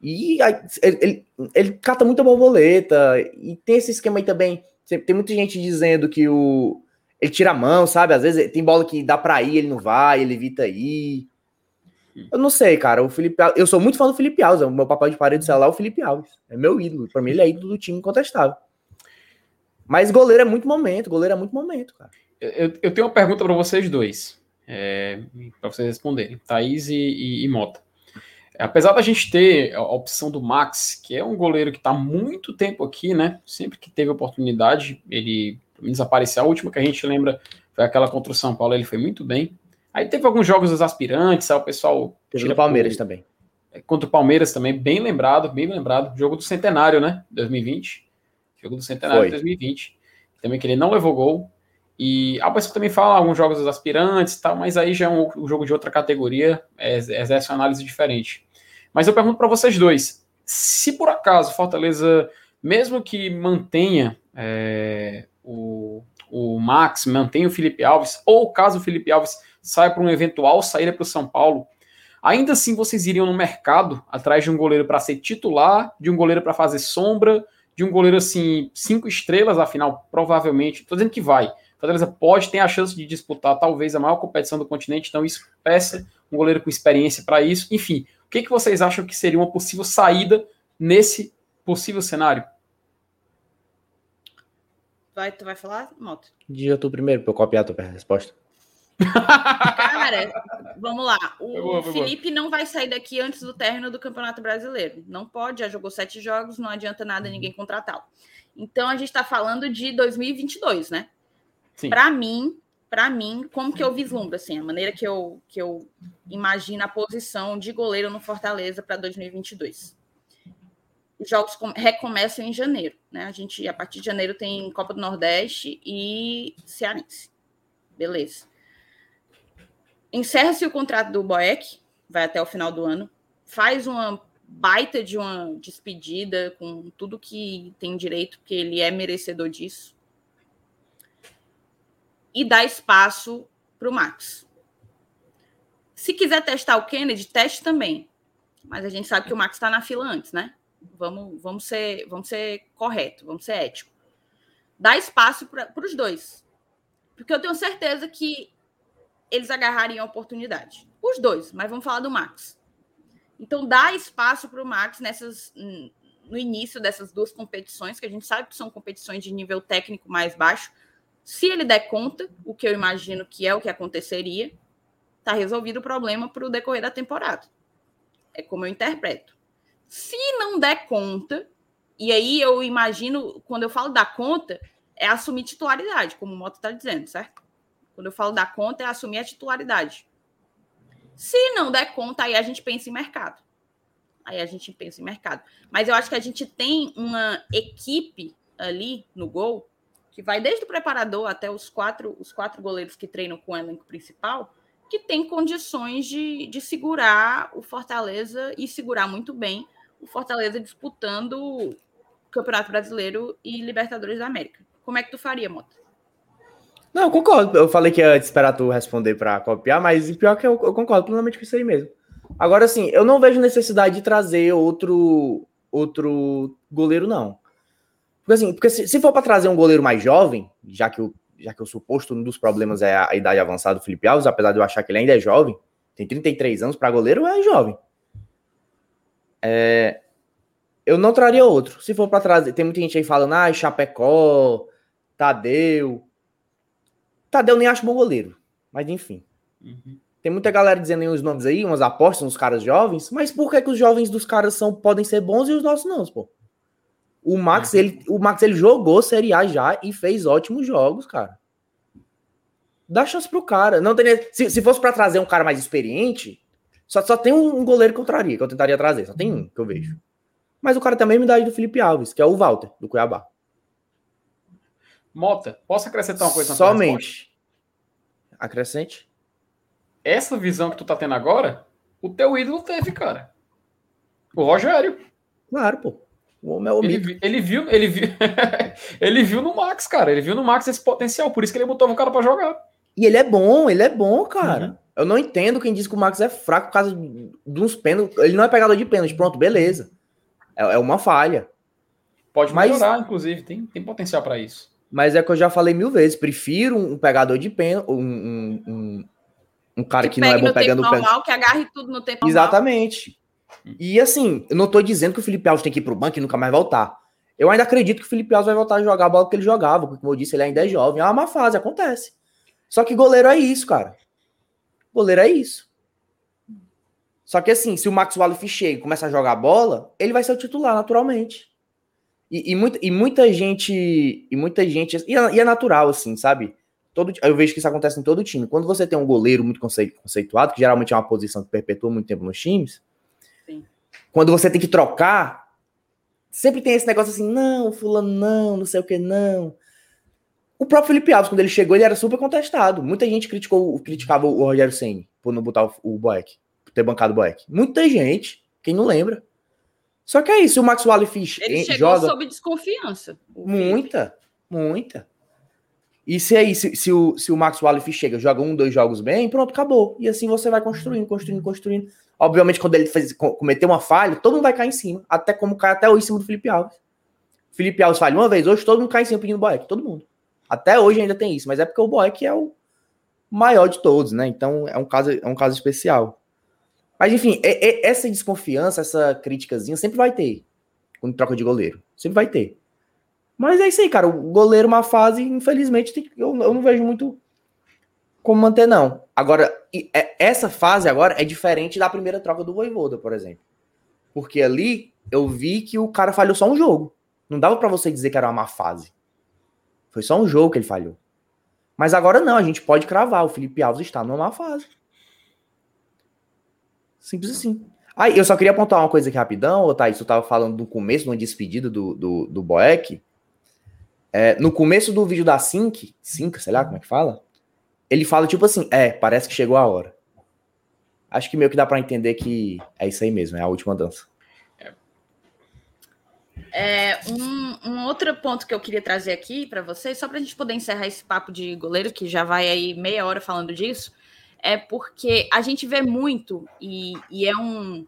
E ele, ele, ele, cata muita borboleta. E tem esse esquema aí também. Tem muita gente dizendo que o. Ele tira a mão, sabe? Às vezes tem bola que dá pra ir, ele não vai, ele evita ir. Eu não sei, cara. O Felipe Eu sou muito fã do Felipe Alves. O meu papel de parede celular é o Felipe Alves. É meu ídolo. Pra mim, ele é ídolo do time incontestável. Mas goleiro é muito momento. Goleiro é muito momento, cara. Eu, eu tenho uma pergunta para vocês dois. É, para vocês responderem. Thaís e, e, e Mota. Apesar da gente ter a opção do Max, que é um goleiro que está muito tempo aqui, né? Sempre que teve oportunidade, ele desapareceu. A última que a gente lembra foi aquela contra o São Paulo, ele foi muito bem. Aí teve alguns jogos dos aspirantes, aí o pessoal. Teve o Palmeiras por... também. É, contra o Palmeiras também, bem lembrado, bem lembrado. Jogo do Centenário, né? 2020. Jogo do Centenário de 2020. Também que ele não levou gol. E a pessoa também fala alguns jogos dos aspirantes tal, mas aí já é um, um jogo de outra categoria, é, exerce uma análise diferente. Mas eu pergunto para vocês dois: se por acaso Fortaleza, mesmo que mantenha é, o, o Max, mantenha o Felipe Alves, ou caso o Felipe Alves saia para um eventual saída para o São Paulo, ainda assim vocês iriam no mercado atrás de um goleiro para ser titular, de um goleiro para fazer sombra, de um goleiro assim, cinco estrelas, afinal, provavelmente, estou dizendo que vai. Fortaleza pode ter a chance de disputar talvez a maior competição do continente, então isso peça um goleiro com experiência para isso. Enfim, o que, que vocês acham que seria uma possível saída nesse possível cenário? Vai, tu vai falar, Moto? Diga tu primeiro, para eu copiar a tua resposta. Cara, vamos lá. O foi boa, foi Felipe boa. não vai sair daqui antes do término do Campeonato Brasileiro. Não pode, já jogou sete jogos, não adianta nada ninguém contratá-lo. Então a gente está falando de 2022, né? Para mim, para mim, como que eu vislumbro assim, a maneira que eu que eu imagino a posição de goleiro no Fortaleza para 2022. Os jogos recomeçam em janeiro, né? A gente a partir de janeiro tem Copa do Nordeste e Cearense. Beleza. Encerra-se o contrato do Boeck, vai até o final do ano. Faz uma baita de uma despedida com tudo que tem direito, porque ele é merecedor disso e dar espaço para o Max. Se quiser testar o Kennedy, teste também. Mas a gente sabe que o Max está na fila antes, né? Vamos, vamos, ser, vamos ser correto, vamos ser ético. Dá espaço para os dois. Porque eu tenho certeza que eles agarrariam a oportunidade. Os dois, mas vamos falar do Max. Então, dá espaço para o Max nessas, no início dessas duas competições, que a gente sabe que são competições de nível técnico mais baixo, se ele der conta, o que eu imagino que é o que aconteceria, está resolvido o problema para o decorrer da temporada. É como eu interpreto. Se não der conta, e aí eu imagino, quando eu falo dar conta, é assumir titularidade, como o Moto está dizendo, certo? Quando eu falo dar conta, é assumir a titularidade. Se não der conta, aí a gente pensa em mercado. Aí a gente pensa em mercado. Mas eu acho que a gente tem uma equipe ali no gol que vai desde o preparador até os quatro, os quatro goleiros que treinam com o elenco principal, que tem condições de, de segurar o Fortaleza e segurar muito bem o Fortaleza disputando o Campeonato Brasileiro e Libertadores da América. Como é que tu faria, Mota? Não, concordo. Eu falei que ia esperar tu responder para copiar, mas pior que eu, eu concordo plenamente com isso aí mesmo. Agora, assim, eu não vejo necessidade de trazer outro outro goleiro, não. Porque, assim, porque se, se for para trazer um goleiro mais jovem, já que, o, já que o suposto um dos problemas é a, a, idade avançada do Felipe Alves, apesar de eu achar que ele ainda é jovem, tem 33 anos, para goleiro é jovem. É, eu não traria outro. Se for para trazer, tem muita gente aí falando, ah, Chapecó, Tadeu. Tadeu nem acho bom goleiro, mas enfim. Uhum. Tem muita galera dizendo aí os nomes aí, umas apostas, uns caras jovens, mas por que, que os jovens dos caras são, podem ser bons e os nossos não, pô? O Max, ele, o Max, ele jogou Série A já e fez ótimos jogos, cara. Dá chance pro cara. Não teria, se, se fosse para trazer um cara mais experiente, só, só tem um, goleiro que eu traria, que eu tentaria trazer. Só tem um que eu vejo. Mas o cara tem a mesma idade do Felipe Alves, que é o Walter, do Cuiabá. Mota, posso acrescentar uma coisa? Somente. Acrescente. Essa visão que tu tá tendo agora, o teu ídolo teve, cara. O Rogério. Claro, pô. O homem é o ele, ele viu, ele viu, ele viu no Max, cara. Ele viu no Max esse potencial, por isso que ele botou o cara para jogar. E ele é bom, ele é bom, cara. Uhum. Eu não entendo quem diz que o Max é fraco por causa de uns pênaltis. Ele não é pegador de pênalti, pronto, beleza. É, é uma falha. Pode melhorar, mas, inclusive, tem, tem potencial para isso. Mas é que eu já falei mil vezes, prefiro um pegador de pênalti, um, um, um, um cara que, que não é bom pegando pênalti. que agarre tudo no tempo Exatamente. Normal. E assim, eu não tô dizendo que o Felipe Alves tem que ir pro banco e nunca mais voltar. Eu ainda acredito que o Felipe Alves vai voltar a jogar a bola que ele jogava, porque, como eu disse, ele ainda é jovem. É uma fase, acontece. Só que goleiro é isso, cara. Goleiro é isso. Só que assim, se o Max Wallace chega e começa a jogar bola, ele vai ser o titular, naturalmente. E, e, muita, e muita gente. E muita gente. E é, e é, natural, assim, sabe? Todo, eu vejo que isso acontece em todo time. Quando você tem um goleiro muito conceituado, que geralmente é uma posição que perpetua muito tempo nos times, quando você tem que trocar, sempre tem esse negócio assim, não, fulano não, não sei o que não. O próprio Felipe Alves, quando ele chegou, ele era super contestado. Muita gente criticou, criticava o Rogério Senni por não botar o, o Boeck, por ter bancado o Boeck. Muita gente Quem não lembra? Só que é isso, o Max Fish Ele chegou joga... sob desconfiança. Muita, muita. E se aí, se, se, o, se o Max Wallace chega, joga um, dois jogos bem, pronto, acabou. E assim você vai construindo, construindo, construindo. Obviamente, quando ele fez, cometer uma falha, todo mundo vai cair em cima. Até como cai até hoje em cima do Felipe Alves. Felipe Alves falha uma vez, hoje todo mundo cai em cima pedindo Boeck, todo mundo. Até hoje ainda tem isso, mas é porque o Boeck é o maior de todos, né? Então é um caso, é um caso especial. Mas enfim, é, é, essa desconfiança, essa criticazinha sempre vai ter quando troca de goleiro. Sempre vai ter. Mas é isso aí, cara. O goleiro, uma fase, infelizmente, tem, eu, eu não vejo muito como manter, não. Agora, é, essa fase agora é diferente da primeira troca do Voivoda, por exemplo. Porque ali eu vi que o cara falhou só um jogo. Não dava para você dizer que era uma má fase. Foi só um jogo que ele falhou. Mas agora não, a gente pode cravar. O Felipe Alves está numa má fase. Simples assim. Aí, eu só queria apontar uma coisa aqui rapidão, ô Thaís, eu tava falando do começo, de uma despedida do, do, do Boeck. É, no começo do vídeo da Sync, Sync, sei lá como é que fala, ele fala tipo assim, é, parece que chegou a hora. Acho que meio que dá para entender que é isso aí mesmo, é a última dança. É, um, um, outro ponto que eu queria trazer aqui para vocês, só para a gente poder encerrar esse papo de goleiro, que já vai aí meia hora falando disso, é porque a gente vê muito, e, e é um,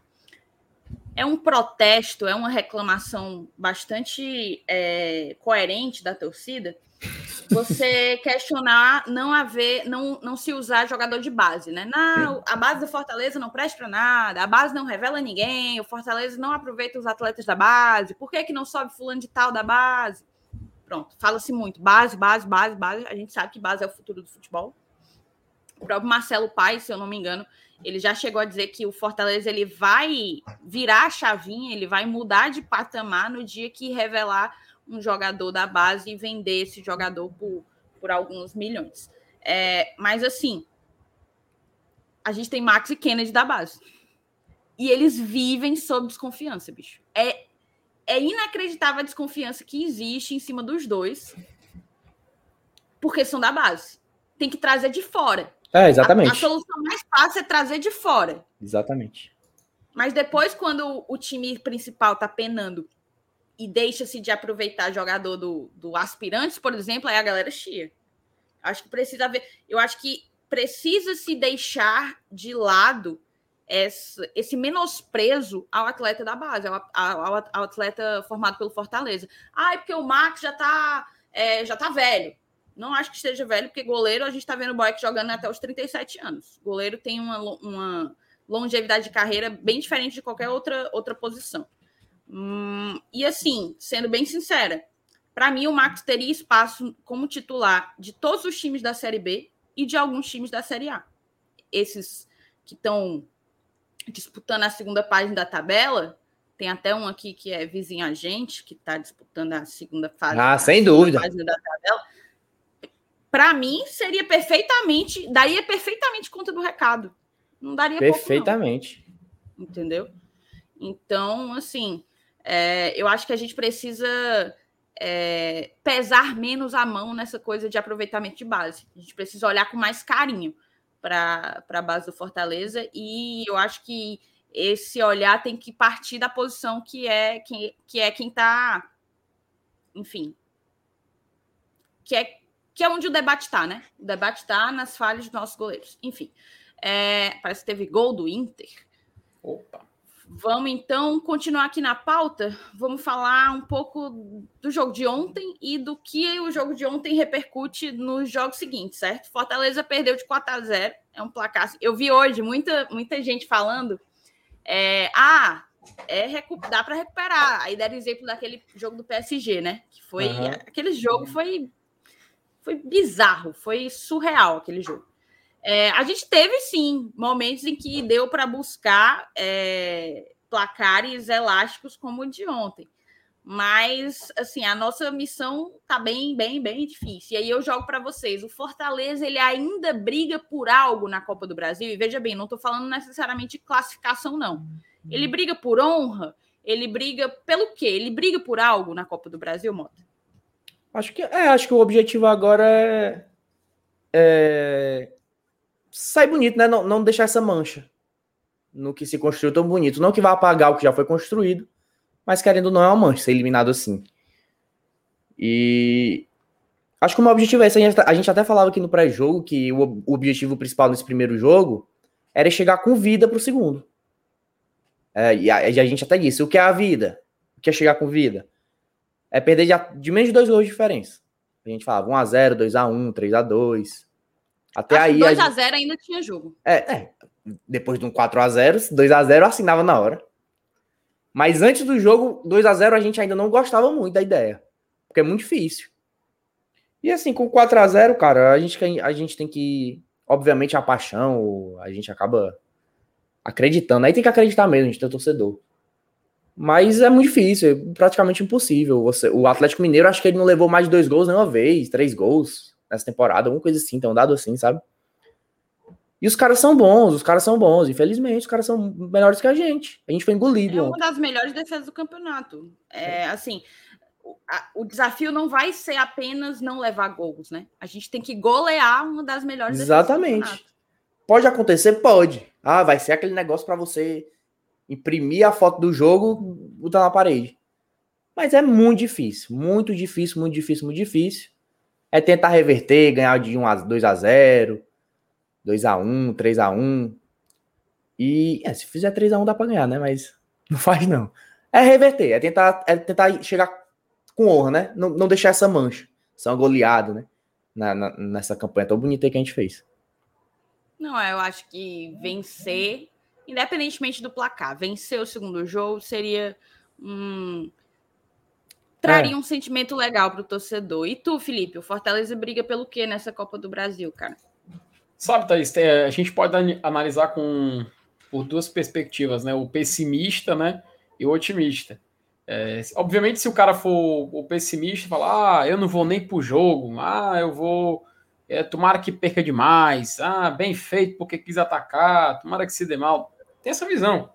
é um protesto, é uma reclamação bastante é, coerente da torcida. Você questionar não haver, não, não se usar jogador de base, né? Não, a base do Fortaleza não presta para nada, a base não revela ninguém, o Fortaleza não aproveita os atletas da base, por que, que não sobe fulano de tal da base? Pronto, fala-se muito, base, base, base, base. A gente sabe que base é o futuro do futebol. O próprio Marcelo Paes, se eu não me engano, ele já chegou a dizer que o Fortaleza ele vai virar a chavinha, ele vai mudar de patamar no dia que revelar um jogador da base e vender esse jogador por, por alguns milhões. É, mas assim, a gente tem Max e Kennedy da base. E eles vivem sob desconfiança, bicho. É, é inacreditável a desconfiança que existe em cima dos dois, porque são da base. Tem que trazer de fora. É, exatamente. A, a, solução mais fácil é trazer de fora. Exatamente. Mas depois, quando o time principal tá penando e deixa-se de aproveitar jogador do, do aspirantes, por exemplo, aí a galera chia. Acho que precisa ver. Eu acho que precisa se deixar de lado esse, esse menosprezo ao atleta da base, ao, ao, ao, atleta formado pelo Fortaleza. Ah, é porque o Max já tá, é, já tá velho. Não acho que esteja velho, porque goleiro, a gente está vendo o Boeck jogando até os 37 anos. Goleiro tem uma, uma longevidade de carreira bem diferente de qualquer outra, outra posição. Hum, e assim, sendo bem sincera, para mim o Max teria espaço como titular de todos os times da Série B e de alguns times da Série A. Esses que estão disputando a segunda página da tabela, tem até um aqui que é vizinho a gente, que está disputando a segunda fase. Ah, sem dúvida. Página da tabela para mim, seria perfeitamente, daria perfeitamente conta do recado. Não daria Perfeitamente. Pouco, Entendeu? Então, assim, é, eu acho que a gente precisa é, pesar menos a mão nessa coisa de aproveitamento de base. A gente precisa olhar com mais carinho para a base do Fortaleza e eu acho que esse olhar tem que partir da posição que é que, que é quem está, enfim, que é que é onde o debate está, né? O debate está nas falhas dos nossos goleiros. Enfim, é, parece que teve gol do Inter. Opa. Vamos então continuar aqui na pauta. Vamos falar um pouco do jogo de ontem e do que o jogo de ontem repercute nos jogos seguintes, certo? Fortaleza perdeu de 4 a 0. É um placar. Eu vi hoje muita, muita gente falando. É, ah, é dá para recuperar. Aí deram exemplo daquele jogo do PSG, né? Que foi uhum. aquele jogo foi foi bizarro, foi surreal aquele jogo. É, a gente teve sim momentos em que deu para buscar é, placares elásticos como o de ontem. Mas assim, a nossa missão tá bem, bem, bem difícil. E aí eu jogo para vocês. O Fortaleza ele ainda briga por algo na Copa do Brasil. E veja bem, não estou falando necessariamente de classificação, não. Ele briga por honra, ele briga pelo quê? Ele briga por algo na Copa do Brasil, Mota? Acho que é, acho que o objetivo agora é, é sair bonito, né? Não, não deixar essa mancha. no que se construiu tão bonito. Não que vá apagar o que já foi construído, mas querendo ou não é uma mancha ser eliminado assim. E acho que o meu objetivo é esse. A gente até falava aqui no pré-jogo que o objetivo principal nesse primeiro jogo era chegar com vida para o segundo. É, e, a, e, a, gente até disse: o que é a vida? O que é chegar com vida? É perder de, de menos de dois gols de diferença. A gente falava 1x0, 2x1, 3x2. Até Acho aí. 2x0 gente... ainda tinha jogo. É, é. Depois de um 4x0, 2x0 assinava na hora. Mas antes do jogo, 2 a 0 a gente ainda não gostava muito da ideia. Porque é muito difícil. E assim, com 4 a 0 cara, a gente, a gente tem que. Obviamente, a paixão, a gente acaba acreditando. Aí tem que acreditar mesmo, a gente tem torcedor. Mas é muito difícil, é praticamente impossível. Você, o Atlético Mineiro, acho que ele não levou mais de dois gols nenhuma vez, três gols nessa temporada, alguma coisa assim, tem um dado assim, sabe? E os caras são bons, os caras são bons. Infelizmente, os caras são melhores que a gente. A gente foi engolido. É uma das melhores defesas do campeonato. É assim, o, a, o desafio não vai ser apenas não levar gols, né? A gente tem que golear uma das melhores Exatamente. Pode acontecer? Pode. Ah, vai ser aquele negócio para você imprimir a foto do jogo, botar na parede. Mas é muito difícil, muito difícil, muito difícil, muito difícil. É tentar reverter, ganhar de 1 a 2 a 0 2x1, 3x1. E é, se fizer 3x1 dá pra ganhar, né? Mas não faz não. É reverter, é tentar, é tentar chegar com honra, né? Não, não deixar essa mancha, essa goleada, né? Na, na, nessa campanha tão bonita que a gente fez. Não, eu acho que vencer, independentemente do placar, vencer o segundo jogo seria um. Traria é. um sentimento legal para o torcedor. E tu, Felipe, o Fortaleza briga pelo quê nessa Copa do Brasil, cara? Sabe, Thaís, a gente pode analisar com, por duas perspectivas, né? O pessimista, né? E o otimista. É, obviamente, se o cara for o pessimista, falar, ah, eu não vou nem pro jogo, ah, eu vou. É, tomara que perca demais, ah, bem feito porque quis atacar, tomara que se dê mal. Tem essa visão.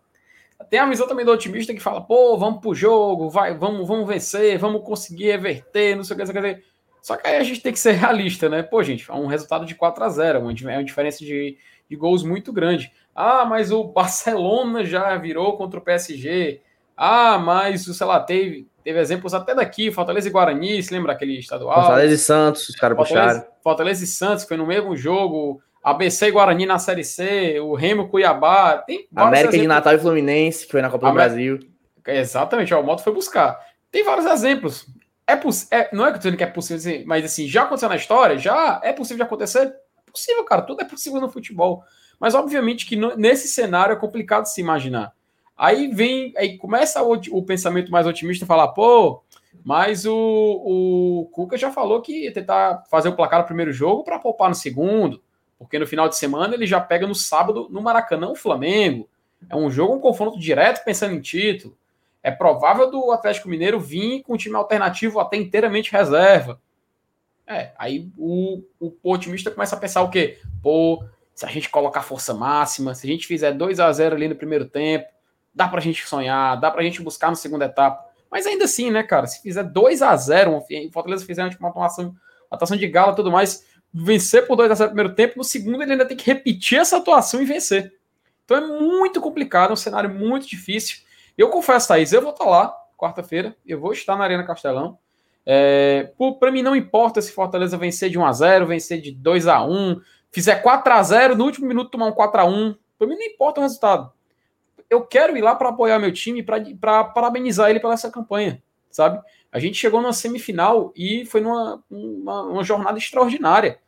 Tem a visão também do otimista que fala, pô, vamos pro jogo, vai, vamos, vamos vencer, vamos conseguir reverter, não sei o que, não sei o que. Só que aí a gente tem que ser realista, né? Pô, gente, é um resultado de 4 a 0 é uma diferença de, de gols muito grande. Ah, mas o Barcelona já virou contra o PSG. Ah, mas, sei lá, teve, teve exemplos até daqui, Fortaleza e Guarani, se lembra aquele estadual? Fortaleza e Santos, os caras puxaram. Fortaleza e Santos, foi no mesmo jogo. ABC e Guarani na Série C, o Remo Cuiabá. Tem América exemplos. de Natal e Fluminense, que foi na Copa do Brasil. Exatamente, ó, o Moto foi buscar. Tem vários exemplos. É, é, não é que eu tô dizendo que é possível, mas assim, já aconteceu na história? Já é possível de acontecer? É possível, cara, tudo é possível no futebol. Mas obviamente que no, nesse cenário é complicado se imaginar. Aí vem, aí começa o, o pensamento mais otimista falar, pô, mas o, o Cuca já falou que ia tentar fazer o placar no primeiro jogo para poupar no segundo, porque no final de semana ele já pega no sábado no Maracanã o Flamengo. É um jogo, um confronto direto pensando em título é provável do Atlético Mineiro vir com um time alternativo até inteiramente reserva. É, aí o, o, o otimista começa a pensar o quê? Pô, se a gente colocar força máxima, se a gente fizer 2 a 0 ali no primeiro tempo, dá pra gente sonhar, dá pra gente buscar na segunda etapa. Mas ainda assim, né, cara, se fizer 2 a 0 o Fortaleza fizer uma atuação, atuação de gala e tudo mais, vencer por 2 a 0 no primeiro tempo, no segundo ele ainda tem que repetir essa atuação e vencer. Então é muito complicado, é um cenário muito difícil. Eu confesso, Thaís, eu vou estar lá quarta-feira, eu vou estar na Arena Castelão. É, para mim não importa se Fortaleza vencer de 1 a 0 vencer de 2 a 1 fizer 4 a 0 no último minuto tomar um 4 a 1 para mim não importa o resultado. Eu quero ir lá para apoiar meu time, para parabenizar ele pela essa campanha, sabe? A gente chegou numa semifinal e foi numa uma, uma jornada extraordinária.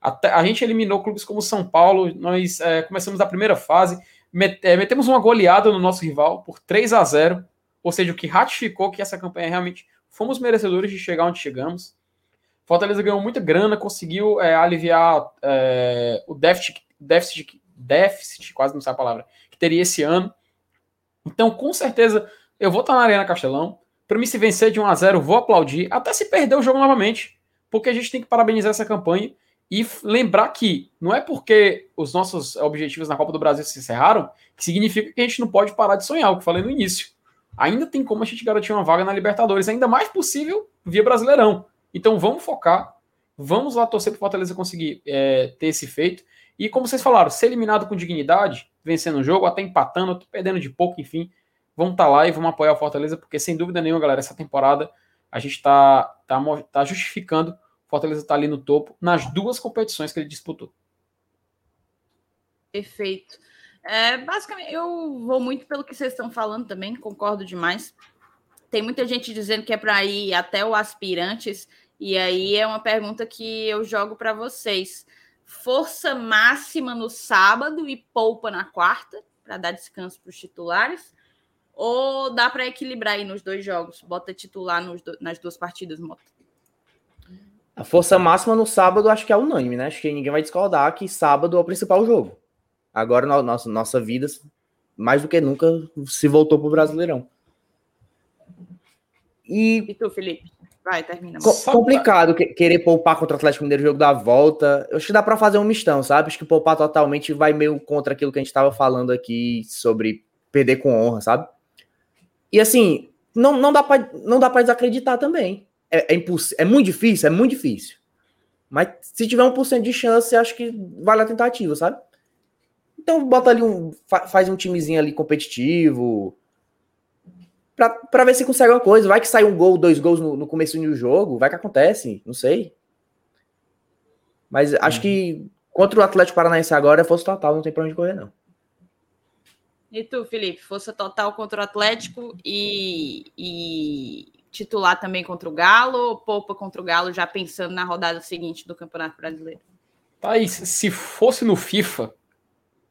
Até, a gente eliminou clubes como São Paulo, nós é, começamos a primeira fase, é, metemos uma goleada no nosso rival por 3 a 0 ou seja, o que ratificou que essa campanha realmente fomos merecedores de chegar onde chegamos. Fortaleza ganhou muita grana, conseguiu é, aliviar é, o déficit, déficit, déficit, quase não sei a palavra, que teria esse ano. Então, com certeza, eu vou estar na Arena Castelão. Para mim, se vencer de 1 a 0 vou aplaudir, até se perder o jogo novamente, porque a gente tem que parabenizar essa campanha e lembrar que não é porque os nossos objetivos na Copa do Brasil se encerraram que significa que a gente não pode parar de sonhar, o que falei no início. Ainda tem como a gente garantir uma vaga na Libertadores, ainda mais possível via Brasileirão. Então vamos focar, vamos lá torcer para o Fortaleza conseguir é, ter esse feito. E como vocês falaram, ser eliminado com dignidade, vencendo o jogo, até empatando, perdendo de pouco, enfim. Vamos estar tá lá e vamos apoiar o Fortaleza, porque sem dúvida nenhuma, galera, essa temporada a gente está tá, tá justificando o Fortaleza estar tá ali no topo nas duas competições que ele disputou. Perfeito. É, basicamente, eu vou muito pelo que vocês estão falando também, concordo demais. Tem muita gente dizendo que é para ir até o aspirantes, e aí é uma pergunta que eu jogo para vocês. Força máxima no sábado e poupa na quarta, para dar descanso para os titulares? Ou dá para equilibrar aí nos dois jogos? Bota titular do, nas duas partidas, Mota. A força máxima no sábado acho que é unânime, né? Acho que ninguém vai discordar que sábado é o principal jogo. Agora, nossa, nossa vida, mais do que nunca, se voltou para o Brasileirão. E, e tu, Felipe? Vai, termina. Co complicado querer poupar contra o Atlético Mineiro no jogo da volta. Eu acho que dá para fazer um mistão, sabe? Acho que poupar totalmente vai meio contra aquilo que a gente estava falando aqui sobre perder com honra, sabe? E assim, não, não dá para não dá para desacreditar também. É, é, é muito difícil, é muito difícil. Mas se tiver 1% de chance, acho que vale a tentativa, sabe? Então bota ali um. faz um timezinho ali competitivo. Pra, pra ver se consegue uma coisa. Vai que sai um gol, dois gols no, no começo do jogo. Vai que acontece. Não sei. Mas acho uhum. que contra o Atlético Paranaense agora é força total, não tem pra onde correr, não. E tu, Felipe? Força total contra o Atlético e, e titular também contra o Galo ou poupa contra o Galo, já pensando na rodada seguinte do Campeonato Brasileiro? Thaís, se fosse no FIFA,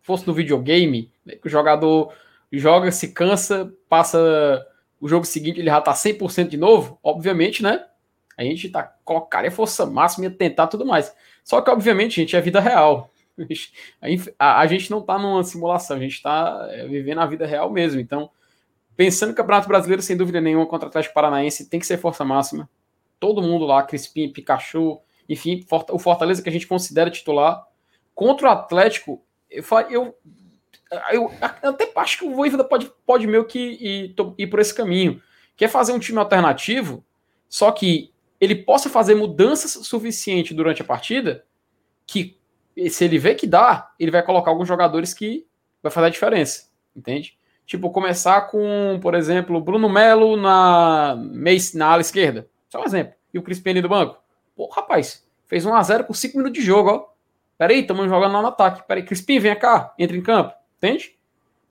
fosse no videogame, o jogador joga, se cansa, passa o jogo seguinte, ele já tá 100% de novo, obviamente, né? A gente tá colocaria força máxima e tentar tudo mais. Só que, obviamente, gente, é vida real. A, a gente não tá numa simulação, a gente tá é, vivendo a vida real mesmo. Então, pensando no Campeonato Brasileiro, sem dúvida nenhuma, contra o Atlético Paranaense, tem que ser força máxima. Todo mundo lá, Crispim, Pikachu, enfim, o Fortaleza que a gente considera titular. Contra o Atlético, eu, eu, eu, até acho que o Voivoda pode, pode meio que ir, ir por esse caminho, que é fazer um time alternativo, só que ele possa fazer mudanças suficientes durante a partida, que se ele vê que dá, ele vai colocar alguns jogadores que vai fazer a diferença, entende? Tipo, começar com, por exemplo, Bruno Melo na, na ala esquerda, só um exemplo, e o Crispini do banco. Pô, rapaz, fez 1 a 0 com 5 minutos de jogo, ó. Peraí, estamos jogando lá no ataque. Peraí, Crispim, vem cá, entra em campo. Entende?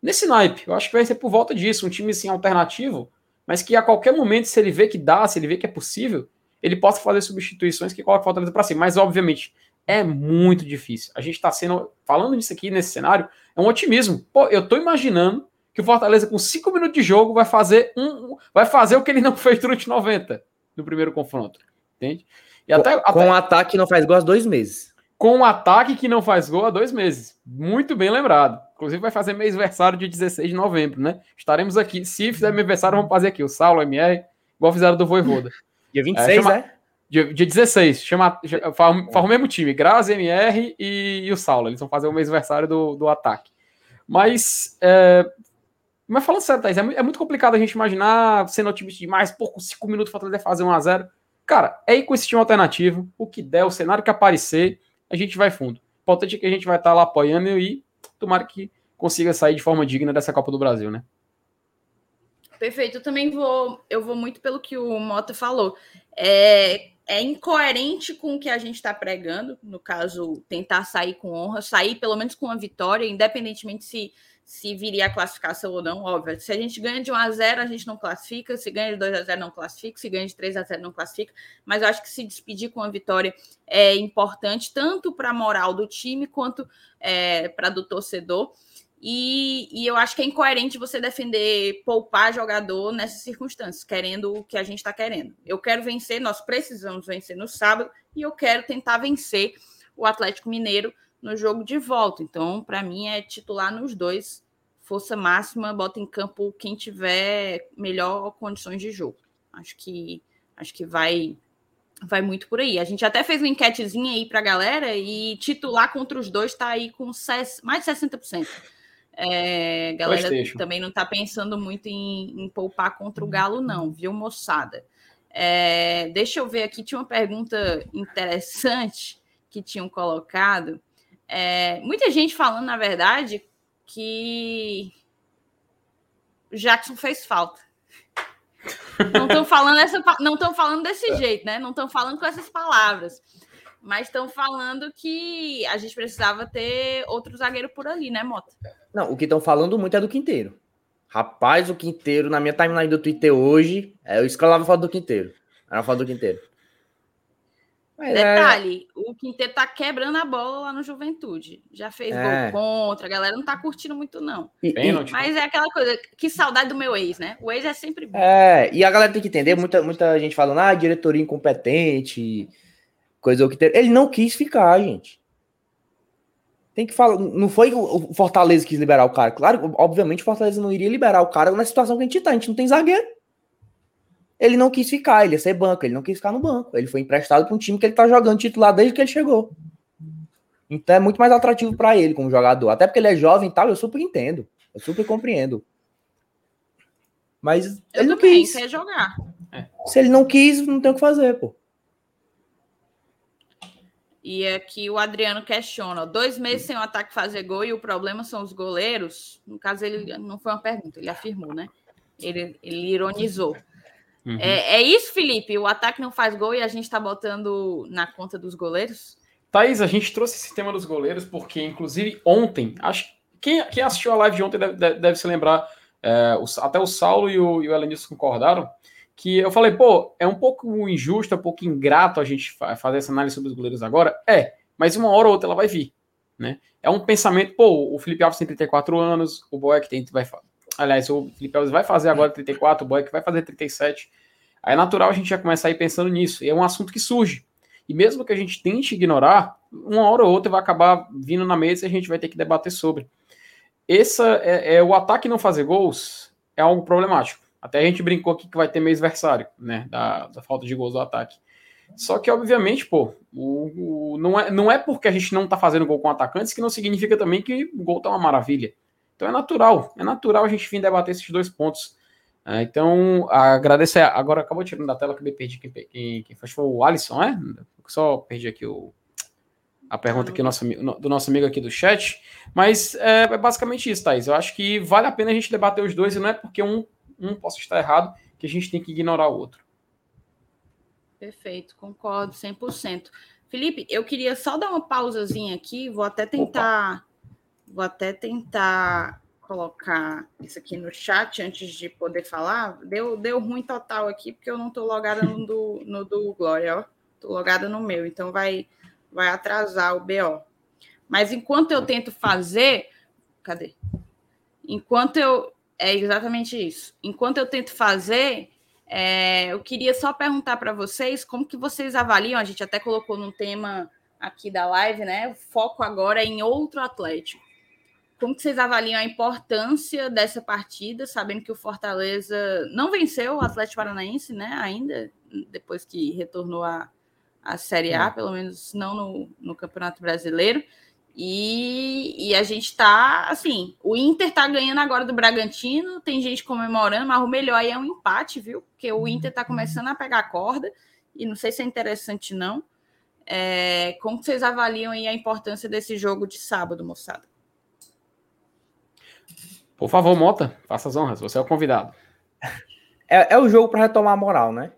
Nesse naipe, eu acho que vai ser por volta disso, um time assim alternativo, mas que a qualquer momento, se ele vê que dá, se ele vê que é possível, ele possa fazer substituições que coloquem o Fortaleza para cima. Mas, obviamente, é muito difícil. A gente está sendo, falando disso aqui nesse cenário, é um otimismo. Pô, eu tô imaginando que o Fortaleza, com 5 minutos de jogo, vai fazer um, vai fazer o que ele não fez durante 90 no primeiro confronto. Entende? E até, com, até... um ataque não faz gol há dois meses com um ataque que não faz gol há dois meses. Muito bem lembrado. Inclusive vai fazer mês aniversário dia 16 de novembro, né? Estaremos aqui. Se fizer meu aniversário, vamos fazer aqui o Saulo, MR, igual fizeram do Voivoda. Dia 26, é, chama... é? Dia, dia 16. Chama, faz, o mesmo time. Grazi, MR e, e, o Saulo. Eles vão fazer o mês aniversário do, do ataque. Mas... É... Mas falando sério, Thaís, é, é muito complicado a gente imaginar sendo otimista demais, pouco, cinco minutos para fazer 1 a 0 Cara, é ir com esse time alternativo, o que der, o cenário que aparecer, a gente vai fundo. O importante é que a gente vai estar lá apoiando e tomara que consiga sair de forma digna dessa Copa do Brasil, né? Perfeito. Eu também vou, eu vou muito pelo que o Mota falou. É, é incoerente com o que a gente está pregando, no caso, tentar sair com honra, sair pelo menos com uma vitória, independentemente se se viria a classificação ou não, óbvio. Se a gente ganha de 1 a 0, a gente não classifica, se ganha de 2 a 0 não classifica, se ganha de 3 a 0 não classifica, mas eu acho que se despedir com a vitória é importante tanto para a moral do time quanto é, para do torcedor. E, e, eu acho que é incoerente você defender poupar jogador nessas circunstâncias, querendo o que a gente está querendo. Eu quero vencer, nós precisamos vencer no sábado, e eu quero tentar vencer o Atlético Mineiro no jogo de volta. Então, para mim, é titular nos dois. Força máxima, bota em campo quem tiver melhor condições de jogo. Acho que acho que vai vai muito por aí. A gente até fez uma enquetezinha aí para a galera e titular contra os dois está aí com mais de 60%. É, a galera também não está pensando muito em, em, poupar contra o Galo, não, viu, moçada? É, deixa eu ver aqui, tinha uma pergunta interessante que tinham colocado. É, muita gente falando, na verdade, que Jackson fez falta. Não estão falando, essa, não falando desse jeito, né? Não estão falando com essas palavras. Mas estão falando que a gente precisava ter outro zagueiro por ali, né, Mota? Não, o que estão falando muito é do Quinteiro. Rapaz, o Quinteiro, na minha timeline do Twitter hoje, é, eu escalava foto do Quinteiro. Era foto do Quinteiro. Mas é Detalhe, é... o Quinteiro tá quebrando a bola lá no Juventude. Já fez é. gol contra, a galera não tá curtindo muito, não. E, Mas é aquela coisa, que saudade do meu ex, né? O ex é sempre bom. É, e a galera tem que entender, muita, muita gente falando, ah, diretoria incompetente, Coisa que ele não quis ficar, gente. Tem que falar, não foi o Fortaleza que quis liberar o cara. Claro, obviamente o Fortaleza não iria liberar o cara na situação que a gente tá, a gente não tem zagueiro. Ele não quis ficar, ele ia ser banco, ele não quis ficar no banco. Ele foi emprestado para um time que ele tá jogando titular desde que ele chegou. Então é muito mais atrativo para ele como jogador. Até porque ele é jovem e tal, eu super entendo. Eu super compreendo. Mas eu ele não quis. Quer jogar. Se ele não quis, não tem o que fazer, pô. E aqui o Adriano questiona: dois meses sem o ataque fazer gol e o problema são os goleiros? No caso, ele não foi uma pergunta, ele afirmou, né? Ele, ele ironizou. Uhum. É, é, isso, Felipe? O ataque não faz gol e a gente está botando na conta dos goleiros? Thaís, a gente trouxe esse tema dos goleiros porque, inclusive, ontem, acho quem, quem assistiu a live de ontem deve, deve, deve se lembrar, é, até o Saulo e o, e o Elenilson concordaram que eu falei, pô, é um pouco injusto, é um pouco ingrato a gente fazer essa análise sobre os goleiros agora. É, mas uma hora ou outra ela vai vir, né? É um pensamento, pô, o Felipe Alves tem 34 anos, o Boeck tem, vai, aliás, o Felipe Alves vai fazer agora 34, o Boeck vai fazer 37. Aí é natural a gente já começar a ir pensando nisso, e é um assunto que surge. E mesmo que a gente tente ignorar, uma hora ou outra vai acabar vindo na mesa e a gente vai ter que debater sobre. Essa é, é o ataque não fazer gols é algo problemático. Até a gente brincou aqui que vai ter mês versário, né? Da, da falta de gols do ataque. Só que, obviamente, pô, o, o, não, é, não é porque a gente não tá fazendo gol com atacantes que não significa também que o gol tá uma maravilha. Então é natural, é natural a gente vir debater esses dois pontos. É, então, agradecer. Agora acabou tirando da tela que eu perdi quem, quem, quem foi, foi o Alisson, é? Só perdi aqui o, a pergunta aqui do nosso, do nosso amigo aqui do chat. Mas é, é basicamente isso, Thaís. Eu acho que vale a pena a gente debater os dois, e não é porque um um possa estar errado, que a gente tem que ignorar o outro. Perfeito, concordo 100%. Felipe, eu queria só dar uma pausazinha aqui, vou até tentar Opa. Vou até tentar colocar isso aqui no chat antes de poder falar. Deu, deu ruim total aqui, porque eu não estou logada no do, no do Glória, ó. Tô logada no meu, então vai, vai atrasar o BO. Mas enquanto eu tento fazer. Cadê? Enquanto eu, é exatamente isso. Enquanto eu tento fazer, é, eu queria só perguntar para vocês como que vocês avaliam, a gente até colocou no tema aqui da live, né? O foco agora é em outro Atlético. Como que vocês avaliam a importância dessa partida, sabendo que o Fortaleza não venceu o Atlético Paranaense, né? Ainda, depois que retornou à, à Série A, pelo menos não no, no Campeonato Brasileiro. E, e, a gente tá, assim, o Inter tá ganhando agora do Bragantino, tem gente comemorando, mas o melhor aí é um empate, viu? Porque o Inter tá começando a pegar a corda, e não sei se é interessante não. É, como vocês avaliam aí a importância desse jogo de sábado, moçada? Por favor, Mota, faça as honras, você é o convidado. É, é o jogo para retomar a moral, né?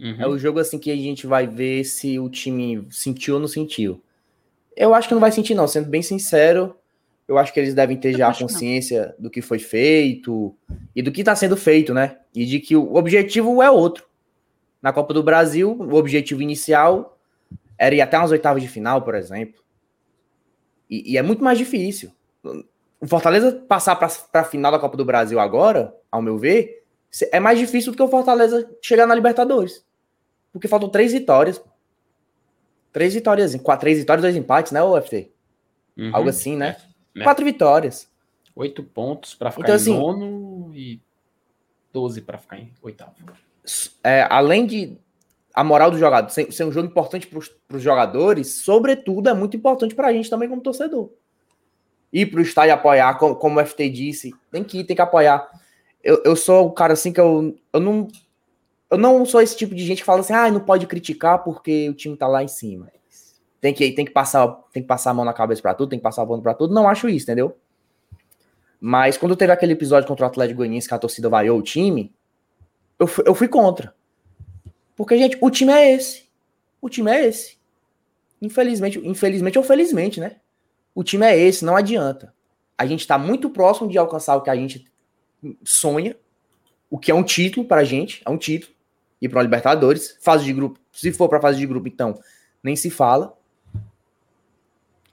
Uhum. É o jogo assim que a gente vai ver se o time sentiu ou não sentiu. Eu acho que não vai sentir, não. Sendo bem sincero, eu acho que eles devem ter já a consciência do que foi feito e do que está sendo feito, né? E de que o objetivo é outro. Na Copa do Brasil, o objetivo inicial era ir até umas oitavas de final, por exemplo. E, e é muito mais difícil. O Fortaleza passar para a final da Copa do Brasil agora, ao meu ver, é mais difícil do que o Fortaleza chegar na Libertadores. Porque faltam três vitórias. Três vitórias, quatro, três vitórias, dois empates, né, UFT? Uhum. Algo assim, né? É, Quatro vitórias. Oito pontos para ficar então, em assim, nono e doze para ficar em oitavo. É, além de a moral do jogador ser, ser um jogo importante para os jogadores, sobretudo é muito importante para a gente também como torcedor. Ir para o estádio apoiar, como, como o FT disse, tem que ir, tem que apoiar. Eu, eu sou o cara assim que eu, eu não eu não sou esse tipo de gente que fala assim, ah, não pode criticar porque o time tá lá em cima. Tem que, tem que, passar, tem que passar a mão na cabeça para tudo, tem que passar a mão para tudo. Não acho isso, entendeu? Mas quando teve aquele episódio contra o Atlético Goianiense que a torcida vaiou o time, eu fui, eu fui contra. Porque, gente, o time é esse. O time é esse. Infelizmente, infelizmente ou felizmente, né? O time é esse, não adianta. A gente está muito próximo de alcançar o que a gente sonha, o que é um título para a gente, é um título, ir para a Libertadores, fase de grupo, se for para fase de grupo, então, nem se fala.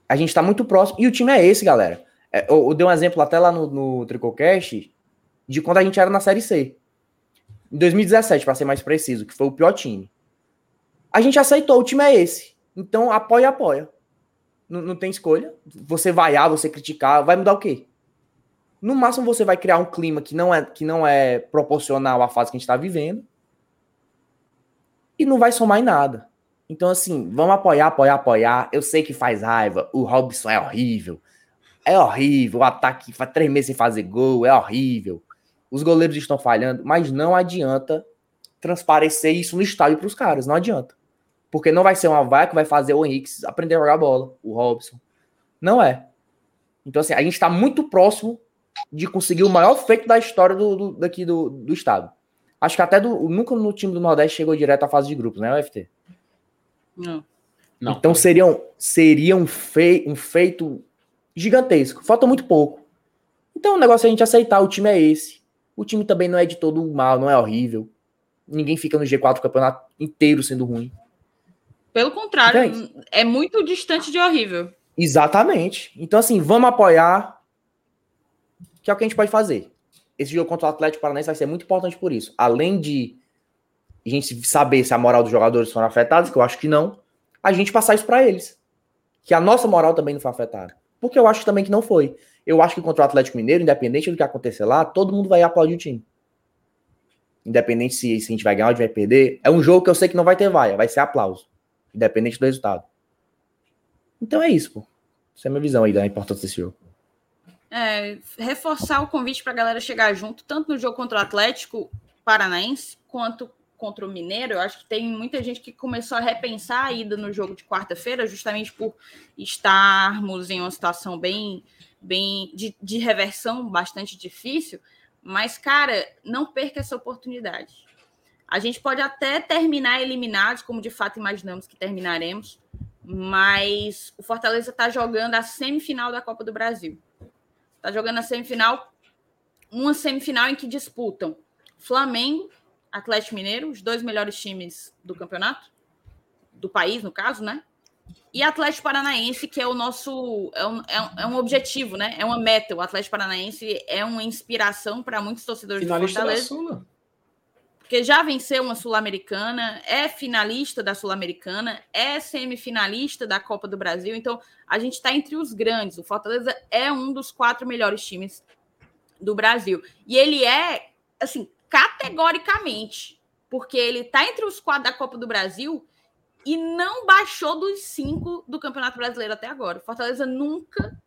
A gente está muito próximo, e o time é esse, galera. É, eu, eu, dei um exemplo até lá no, no Tricocast de quando a gente era na Série C. Em 2017, para ser mais preciso, que foi o pior time. A gente aceitou, o time é esse. Então, apoia, apoia. Não, não tem escolha. Você vaiar, você criticar, vai mudar o quê? No máximo, você vai criar um clima que não é, que não é proporcional à fase que a gente está vivendo. E não vai somar em nada. Então, assim, vamos apoiar, apoiar, apoiar. Eu sei que faz raiva. O Robson é horrível. É horrível. O ataque faz três meses sem fazer gol. É horrível. Os goleiros estão falhando. Mas não adianta transparecer isso no estádio para os caras. Não adianta. Porque não vai ser uma vaca que vai fazer o Henrique aprender a jogar bola. O Robson. Não é. Então, assim, a gente está muito próximo de conseguir o maior feito da história do, do daqui do, do estado. Acho que até do, nunca no time do Nordeste chegou direto à fase de grupos, né, UFT? Não. Não. Então seria, um, seria um, fei, um feito gigantesco. Falta muito pouco. Então o negócio é a gente aceitar, o time é esse. O time também não é de todo mal, não é horrível. Ninguém fica no G4 do campeonato inteiro sendo ruim. Pelo contrário, então é, muito distante de horrível. Exatamente. Então, assim, vamos apoiar, que é o que a gente pode fazer. Esse jogo contra o Atlético Paranaense vai ser muito importante por isso. Além de a gente saber se a moral dos jogadores foram afetadas, que eu acho que não, a gente passar isso para eles. Que a nossa moral também não foi afetada. Porque eu acho também que não foi. Eu acho que contra o Atlético Mineiro, independente do que acontecer lá, todo mundo vai aplaudir o time. Independente se, se a gente vai ganhar ou vai perder. É um jogo que eu sei que não vai ter vaia, vai ser aplauso. Independente do resultado. Então é isso, pô. Essa é a minha visão aí da importância desse jogo. É, reforçar o convite para a galera chegar junto, tanto no jogo contra o Atlético Paranaense, quanto contra o Mineiro. Eu acho que tem muita gente que começou a repensar a ida no jogo de quarta-feira, justamente por estarmos em uma situação bem, bem de, de reversão bastante difícil. Mas, cara, não perca essa oportunidade. A gente pode até terminar eliminados, como de fato imaginamos que terminaremos, mas o Fortaleza está jogando a semifinal da Copa do Brasil. Está jogando a semifinal, uma semifinal em que disputam Flamengo, Atlético Mineiro, os dois melhores times do campeonato, do país, no caso, né? E Atlético Paranaense, que é o nosso. É um, é um, é objetivo, né? É uma meta. O Atlético Paranaense é uma inspiração para muitos torcedores Finalista do Fortaleza. Da Sula. Porque já venceu uma Sul-Americana, é finalista da Sul-Americana, é semifinalista da Copa do Brasil. Então, a gente está entre os grandes. O Fortaleza é um dos quatro melhores times do Brasil. E ele é, assim, categoricamente, porque ele está entre os quatro da Copa do Brasil e não baixou dos cinco do Campeonato Brasileiro até agora. O Fortaleza nunca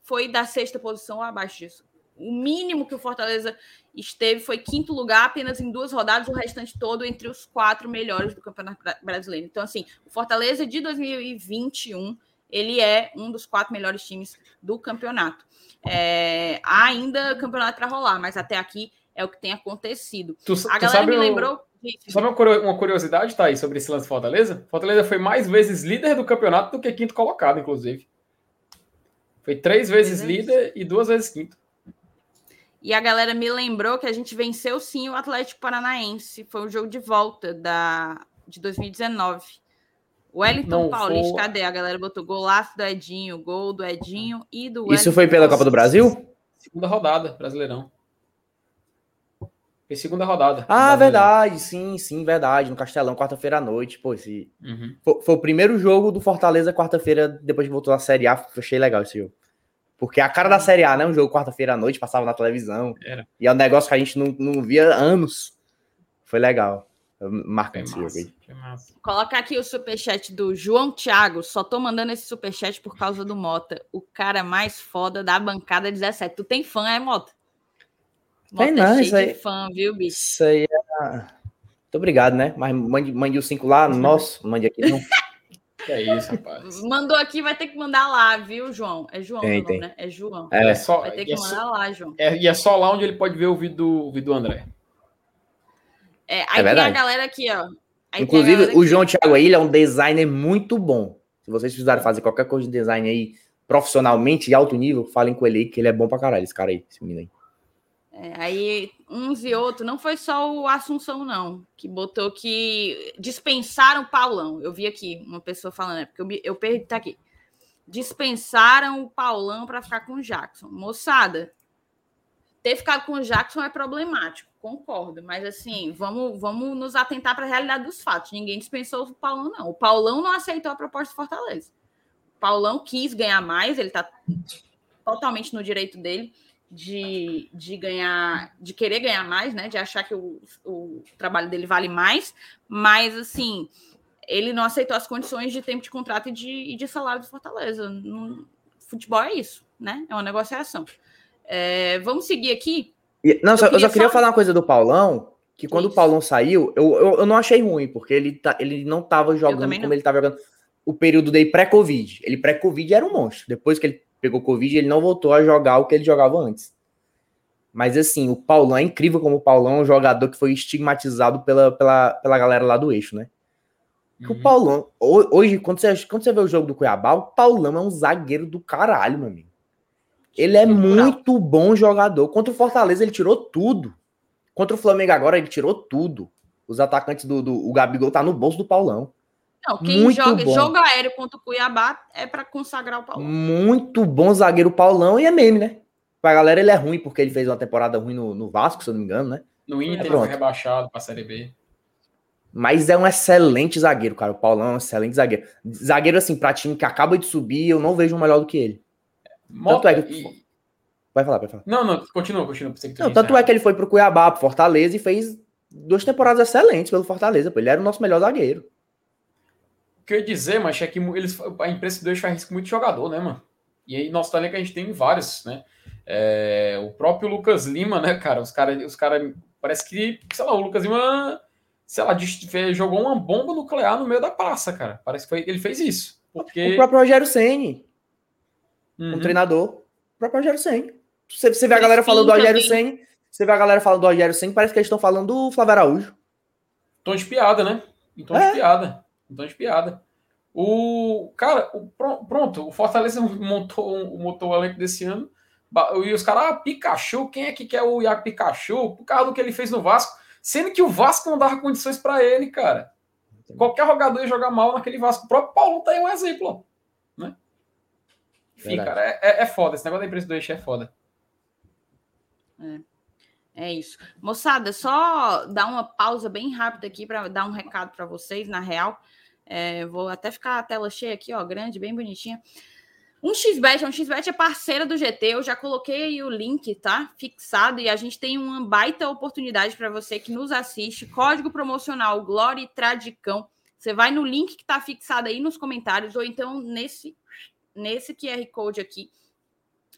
foi da sexta posição abaixo disso. O mínimo que o Fortaleza esteve foi quinto lugar apenas em duas rodadas, o restante todo entre os quatro melhores do Campeonato Brasileiro. Então, assim, o Fortaleza de 2021 ele é um dos quatro melhores times do campeonato. É, há ainda campeonato para rolar, mas até aqui é o que tem acontecido. Tu, a galera me lembrou. O... Sabe uma curiosidade, aí, sobre esse lance Fortaleza? Fortaleza foi mais vezes líder do campeonato do que quinto colocado, inclusive. Foi três vezes líder e duas vezes quinto. E a galera me lembrou que a gente venceu sim o Atlético Paranaense. Foi o jogo de volta da, de 2019. O Wellington Paulista, foi... cadê? A galera botou golaço do Edinho, gol do Edinho e do Isso foi pela Copa do Brasil? Segunda rodada, Brasileirão. Foi segunda rodada. Ah, verdade, sim, sim, verdade. No Castelão, quarta-feira à noite. Pô, esse... Uhum. Foi, foi, o primeiro jogo do Fortaleza quarta-feira, depois que voltou à Série A. Achei legal esse jogo. Porque a cara da Série A, né? Um jogo quarta-feira à noite, passava na televisão. Era. E é um negócio que a gente não, não via há anos. Foi legal. Marcante esse jogo aí. Coloca aqui o superchat do João Thiago. Só tô mandando esse superchat por causa do Mota. O cara mais foda da bancada 17. Tu tem fã, é, Mota? Mota tem não, é isso aí. fã, viu, bicho? Isso aí é... Muito obrigado, né? Mas mande, mande o 5 lá. Nossa, mande aqui não. Que é isso, rapaz. Mandou aqui, vai ter que mandar lá, viu, João? É João, Tem, nome, tem. né? É João. É, só, Vai ter que e é mandar só- lá, João. é- e é só lá onde ele pode ver o vídeo do, o vídeo do André. É, aí É tem a galera aqui, ó. Aí Inclusive, o aqui. João Thiago aí, ele é um designer muito bom. Se vocês precisarem fazer qualquer coisa de design aí, profissionalmente, de alto nível, falem com ele aí, que ele é bom pra caralho, esse cara aí, esse menino aí. É, aí uns e outros, não foi só o Assunção, não, que botou que dispensaram o Paulão. Eu vi aqui uma pessoa falando, é porque eu, eu perdi, tá aqui. Dispensaram o Paulão para ficar com o Jackson. Moçada, ter ficado com o Jackson é problemático, concordo, mas assim, vamos, vamos nos atentar para a realidade dos fatos. Ninguém dispensou o Paulão, não. O Paulão não aceitou a proposta do Fortaleza. O Paulão quis ganhar mais, ele tá totalmente no direito dele de, de ganhar, de querer ganhar mais, né? De achar que o, o trabalho dele vale mais, mas assim, ele não aceitou as condições de tempo de contrato e de, de salário do Fortaleza. Não- futebol é isso, né? É uma negociação. É, vamos seguir aqui. Não, só- eu, queria só queria só- falar uma coisa do Paulão, que quando Isso. o Paulão saiu, eu, eu, eu não achei ruim, porque ele, tá, ele não tava jogando também como não. ele tava jogando o período dele pré-Covid. Ele pré-Covid era um monstro. Depois que ele pegou Covid, ele não voltou a jogar o que ele jogava antes. Mas assim, o Paulão é incrível como o Paulão é um jogador que foi estigmatizado pela, pela, pela galera lá do eixo, né? Uhum. o Paulão, ho- hoje, quando você, quando você vê o jogo do Cuiabá, o Paulão é um zagueiro do caralho, meu amigo. Ele é muito bom jogador. Contra o Fortaleza, ele tirou tudo. Contra o Flamengo agora, ele tirou tudo. Os atacantes do, do o Gabigol tá no bolso do Paulão. Não, quem Muito joga bom. jogo aéreo contra o Cuiabá é para consagrar o Paulão. Muito bom zagueiro Paulão e é meme, né? Pra galera, ele é ruim porque ele fez uma temporada ruim no, no Vasco, se eu não me engano, né? No Inter, ele Pronto. foi rebaixado pra Série B. Mas é um excelente zagueiro, cara. O Paulão é um excelente zagueiro. Zagueiro, assim, pra time que acaba de subir, eu não vejo um melhor do que ele. Mota é que- e- Vai falar, vai falar. Não, não, continua, continua. que tu Não, tanto encerrar. é que ele foi pro Cuiabá, pro Fortaleza e fez duas temporadas excelentes pelo Fortaleza. Pô. Ele era o nosso melhor zagueiro. O que eu ia dizer, mas é que eles, a imprensa do Eixo arrisca muito jogador, né, mano? E aí, nosso talento que a gente tem vários, né? É, o próprio Lucas Lima, né, cara? Os caras, os cara, parece que, sei lá, o Lucas Lima, sei lá, jogou uma bomba nuclear no meio da praça, cara. Parece que foi, ele fez isso. Porque. O próprio Rogério Ceni, Uhum. o treinador. O próprio Rogério Ceni. Você, você vê a galera falando do Rogério. Ceni. Você vê a galera falando do Rogério Ceni, parece que eles estão falando do Flávio Araújo. Tom de piada, né? Em tom É. de piada. Em tom de piada. O cara, o, pro- pronto, o Fortaleza montou, um- montou o elenco desse ano. E os caras, ah, Pikachu, quem é que quer o Iago Pikachu? Por causa do que ele fez no Vasco. Sendo que o Vasco não dava condições pra ele, cara. Qualquer jogador ia jogar mal naquele Vasco. O próprio Paulo tá aí um exemplo, ó, né? Enfim, Verdade. cara, é, é- é foda. Esse negócio da imprensa do eixo é foda. É isso. Moçada, só dar uma pausa bem rápida aqui para dar um recado para vocês, na real. É, vou até ficar a tela cheia aqui, ó, grande, bem bonitinha. Um XBet, um XBet é parceira do GT, eu já coloquei aí o link, tá? Fixado, e a gente tem uma baita oportunidade para você que nos assiste. Código promocional Glória Tradicão. Você vai no link que tá fixado aí nos comentários, ou então nesse, nesse QR Code aqui.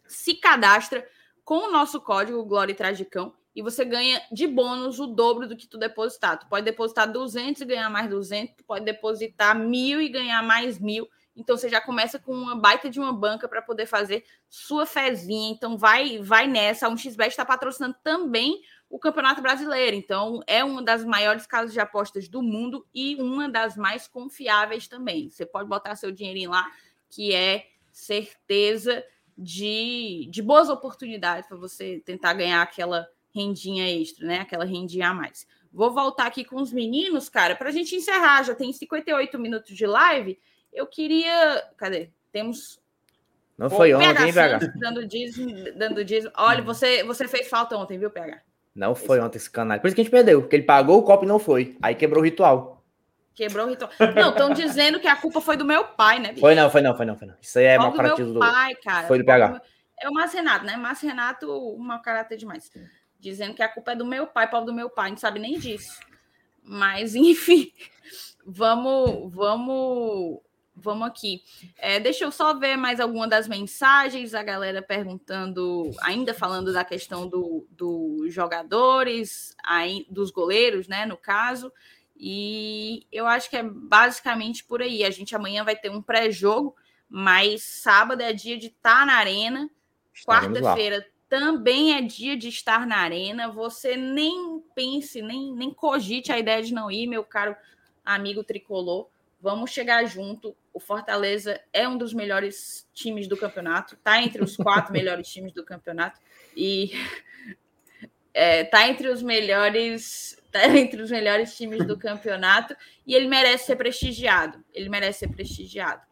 Se cadastra com o nosso código Glória Tragicão e você ganha de bônus o dobro do que tu depositar. Tu pode depositar 200 e ganhar mais 200, tu pode depositar mil e ganhar mais mil. Então você já começa com uma baita de uma banca para poder fazer sua fezinha. Então vai vai nessa. A 1xBet está patrocinando também o Campeonato Brasileiro. Então é uma das maiores casas de apostas do mundo e uma das mais confiáveis também. Você pode botar seu dinheirinho lá, que é certeza de, de boas oportunidades para você tentar ganhar aquela rendinha extra, né? Aquela rendinha a mais. Vou voltar aqui com os meninos, cara, para a gente encerrar. Já tem 58 minutos de live. Eu queria. Cadê? Temos. Não foi ontem, hein, PH? Dando dízimo, dando dízimo. Olha, você, você fez falta ontem, viu, PH? Não foi ontem esse canal. Por isso que a gente perdeu, porque ele pagou o copo e não foi. Aí quebrou o ritual. Quebrou o ritual. Não, estão dizendo que a culpa foi do meu pai, né? bicho? Foi não, foi não, foi não, foi não. Isso aí é mau Pobre do caratismo meu do. pai, cara. foi do PH. É o Márcio Renato, né? Márcio Renato, mau caráter demais. Dizendo que a culpa é do meu pai, pobre do meu pai, não sabe nem disso. Mas, enfim, vamos, vamos, vamos aqui. É, deixa eu só ver mais alguma das mensagens, a galera perguntando, ainda falando da questão do, dos jogadores, aí, dos goleiros, né? No caso. E eu acho que é basicamente por aí. A gente amanhã vai ter um pré-jogo, mas sábado é dia de estar tá na arena. Quarta-feira também é dia de estar na arena. Você nem pense, nem, nem cogite a ideia de não ir, meu caro amigo tricolor. Vamos chegar junto. O Fortaleza é um dos melhores times do campeonato, está entre os quatro melhores times do campeonato e é, tá entre os melhores, tá entre os melhores times do campeonato e ele merece ser prestigiado. Ele merece ser prestigiado.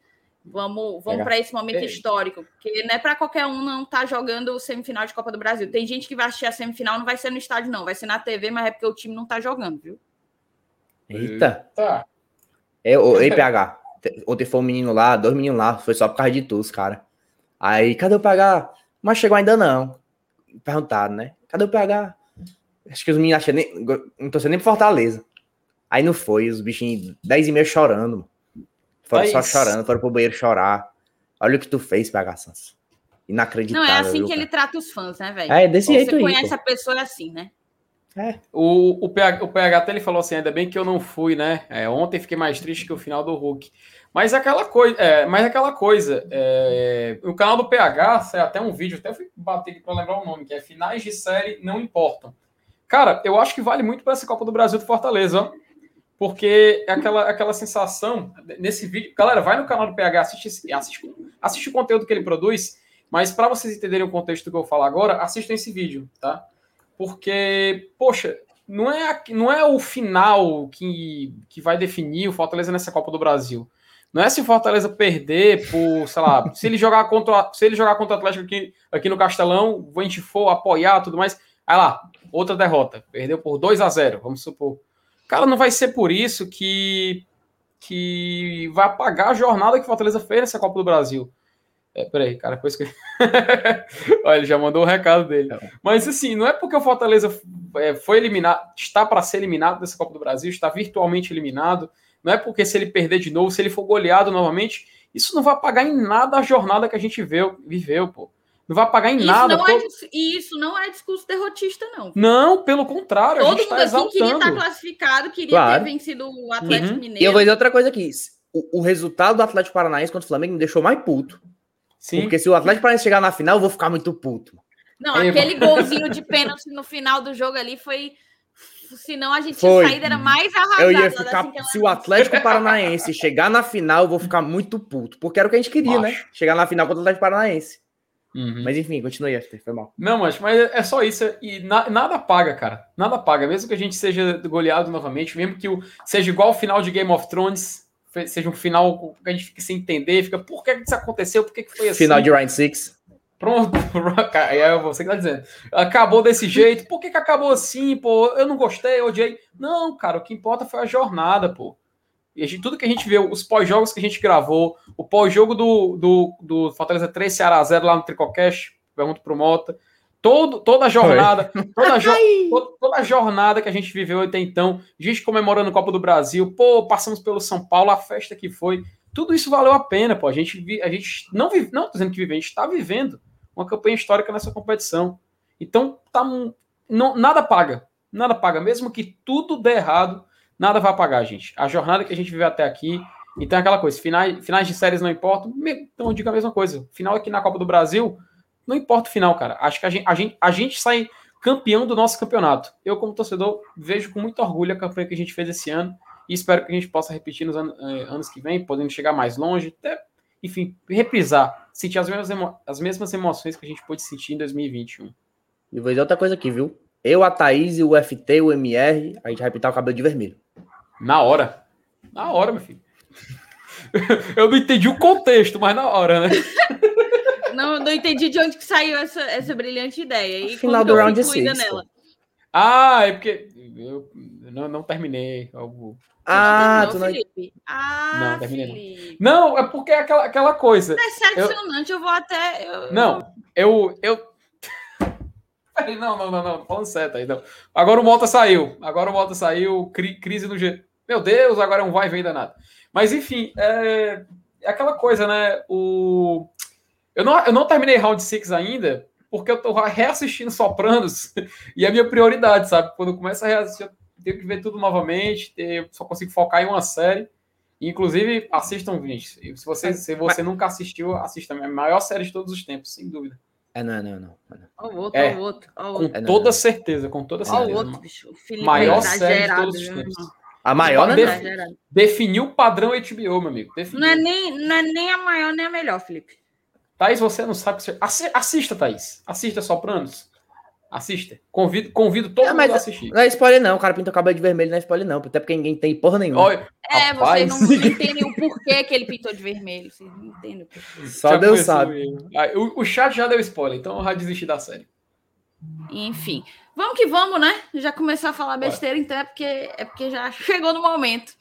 Vamos, vamos para esse momento histórico, porque não é para qualquer um não estar tá jogando semifinal de Copa do Brasil. Tem gente que vai assistir a semifinal, não vai ser no estádio, não, vai ser na TV, mas é porque o time não está jogando, viu? Eita! Eita. É, o, ei, PH, ontem foi um menino lá, dois meninos lá, foi só por causa de tu, cara. Aí, cadê o PH? Mas chegou ainda não. Perguntaram, né? Cadê o PH? Acho que os meninos acham nem. Não tô sendo nem Fortaleza. Aí não foi, os bichinhos 10 e meia chorando. Foram é só chorando, foram pro banheiro chorar. Olha o que tu fez, PH Santos. Inacreditável. Não, é assim viu, que ele trata os fãs, né, velho? É, desse Você jeito aí. Você conhece a pessoa assim, né? É. O, o, PH, o PH até ele falou assim: ainda bem que eu não fui, né? É, ontem fiquei mais triste que o final do Hulk. Mas aquela coisa, é, mas aquela coisa, é, o canal do PH, sai até um vídeo, até fui bater aqui para lembrar o nome, que é Finais de Série Não Importam. Cara, eu acho que vale muito para essa Copa do Brasil do Fortaleza, ó, porque aquela, aquela sensação, nesse vídeo, galera, vai no canal do PH, assiste, assiste, assiste o conteúdo que ele produz, mas para vocês entenderem o contexto que eu falar agora, assistam esse vídeo, tá? Porque, poxa, não é, não é o final que, que vai definir o Fortaleza nessa Copa do Brasil. Não é se o Fortaleza perder por, sei lá, se ele jogar contra, se ele jogar contra o Atlético aqui, aqui no Castelão, a gente for apoiar tudo mais. Aí lá, outra derrota. Perdeu por 2 a 0 vamos supor. Cara, não vai ser por isso que, que vai apagar a jornada que o Fortaleza fez nessa Copa do Brasil. É, peraí, cara, depois que. Olha, ele já mandou o recado dele. É. Mas assim, não é porque o Fortaleza é, foi eliminado, está para ser eliminado dessa Copa do Brasil, está virtualmente eliminado. Não é porque se ele perder de novo, se ele for goleado novamente, isso não vai apagar em nada a jornada que a gente viveu, viveu pô. Não vai pagar em isso nada. Não é, e isso não é discurso derrotista, não. Não, pelo contrário. Todo mundo tá aqui queria estar classificado, queria claro. ter vencido o Atlético uhum. Mineiro. E eu vou dizer outra coisa aqui. O, o, resultado do Atlético Paranaense contra o Flamengo me deixou mais puto. Sim. Porque se o Atlético Paranaense chegar na final, eu vou ficar muito puto. Não, aquele golzinho de pênalti no final do jogo ali foi. Senão a gente Foi. saída era mais arrasado. Eu ia ficar. Se o Atlético Paranaense chegar na final, eu vou ficar muito puto. Porque era o que a gente queria, né? Chegar na final contra o Atlético Paranaense. Uhum. Mas enfim, continue, Esther, foi mal. Não, mas, mas é só isso. E na, nada paga, cara. Nada paga. Mesmo que a gente seja goleado novamente, mesmo que o, seja igual o final de Game of Thrones, seja um final que a gente fique sem entender, fica, por que isso aconteceu? Por que, que foi assim? Final de Ryan Six. Pronto, é você que tá dizendo. Acabou desse jeito. Por que, que acabou assim, pô? Eu não gostei, eu odiei. Não, cara, o que importa foi a jornada, pô. E gente, tudo que a gente viu, os pós-jogos que a gente gravou, o pós-jogo do, do, do Fortaleza 3 Ceará 0 lá no Tricocast, pergunto pro Mota. Todo, toda a jornada, toda a, jo toda, toda a jornada que a gente viveu até então, gente comemorando o Copa do Brasil, pô, passamos pelo São Paulo, a festa que foi. Tudo isso valeu a pena, pô. A gente, a gente não vive, não tô dizendo que vive, a gente está vivendo uma campanha histórica nessa competição. Então, tá, não, nada paga. Nada paga. Mesmo que tudo dê errado, nada vai pagar, gente. A jornada que a gente viveu até aqui. Então, é aquela coisa: finais, finais de séries não importam. Então, eu digo a mesma coisa. Final aqui na Copa do Brasil, não importa o final, cara. Acho que a gente, a gente, a gente sai campeão do nosso campeonato. Eu, como torcedor, vejo com muito orgulho a campanha que a gente fez esse ano e espero que a gente possa repetir nos anos, eh, anos que vem, podendo chegar mais longe, até enfim, reprisar, sentir as mesmas, emo as mesmas emoções que a gente pôde sentir em 2021. E vou dizer outra coisa aqui, viu? Eu, a Thaís, o FT, o MR, a gente vai pintar o cabelo de vermelho. Na hora. Na hora, meu filho. Eu não entendi o contexto, mas na hora, né? Não, não entendi de onde que saiu essa, essa brilhante ideia. E Final do round 6. Ah, é porque eu não, não terminei algo. Ah, tu não. Felipe. Ah, não, terminei não. Não, é porque é aquela, aquela coisa. Decepcionante, eu, eu vou até. Eu... Não, eu. eu... não, não, não, não. Falando certo aí. Não. Agora o Mota saiu. Agora o Mota saiu. Cri, crise no G. Meu Deus, agora é um vai e vem danado. Mas enfim, é, é aquela coisa, né? O... Eu, não, eu não terminei Round 6 ainda, porque eu tô reassistindo Sopranos e é a minha prioridade, sabe? Quando eu começo a reassistir, tenho que ver tudo novamente, eu só consigo focar em uma série. Inclusive, assistam, gente. Se você, se você nunca assistiu, assista. É a maior série de todos os tempos, sem dúvida. É, não, não, não. Olha o outro, olha o outro. Olha o Com outro. É, não, toda não. certeza, com toda certeza. Olha o outro, bicho. O Felipe Maior é série de exagerado, todos os tempos. A maior, né? Def- Exagerado. Definiu o padrão HBO, meu amigo. Definiu. Não é, nem, não é nem a maior nem a melhor, Felipe. Thaís, você não sabe. que você- Assi- Assista, Thaís. Assista Sopranos. Assista. Convido, convido todo É, mundo a assistir. Não é spoiler, não. O cara pinta o cabelo de vermelho, não é spoiler, não. Até porque ninguém tem porra nenhuma. Olha, É, Rapaz. vocês não entendem o porquê que ele pintou de vermelho. Vocês não entendem o porquê. Só já Deus sabe. Ah, O, o chat já deu spoiler, então eu já desisti da série. Enfim, vamos que vamos, né? Já começar a falar Bora. besteira, então é porque, é porque já chegou no momento.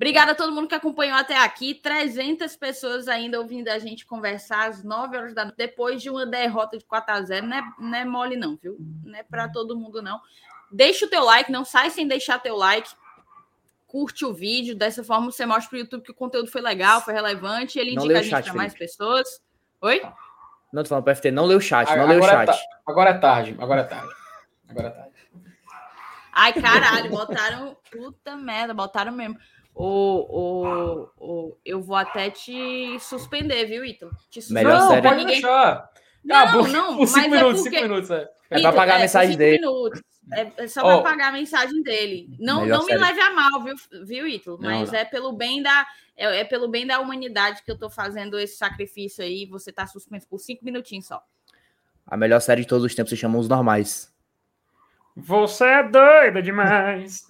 Obrigada a todo mundo que acompanhou até aqui. 300 pessoas ainda ouvindo a gente conversar às 9 horas da noite, depois de uma derrota de 4 a 0 Não é, não é mole, não, viu? Não é para todo mundo, não. Deixa o teu like, não sai sem deixar teu like. Curte o vídeo, dessa forma você mostra para o YouTube que o conteúdo foi legal, foi relevante, ele Não indica a gente para mais pessoas. Oi? Não, tô falando pro FT, não lê o chat, não lê o é chat. ta- agora é tarde, agora é tarde. Agora é tarde. Ai, caralho, botaram. Puta merda, botaram mesmo. O, o, o, eu vou até te suspender, viu, Ítalo? Te suspender. Melhor não, série. pode Ninguém- deixar. Não, Ah, por- não, Por cinco mas é minutos, porque- cinco minutos, é. É pra pagar a por mensagem cinco dele. Minutos. É, é só para pagar a mensagem dele. Não, Melhor não me leve a mal, viu, viu Ítalo? Não, Mas não. é pelo bem da. É, é pelo bem da humanidade que eu tô fazendo esse sacrifício aí. Você tá suspenso por cinco minutinhos só. A melhor série de todos os tempos se chama Os Normais. Você é doida demais.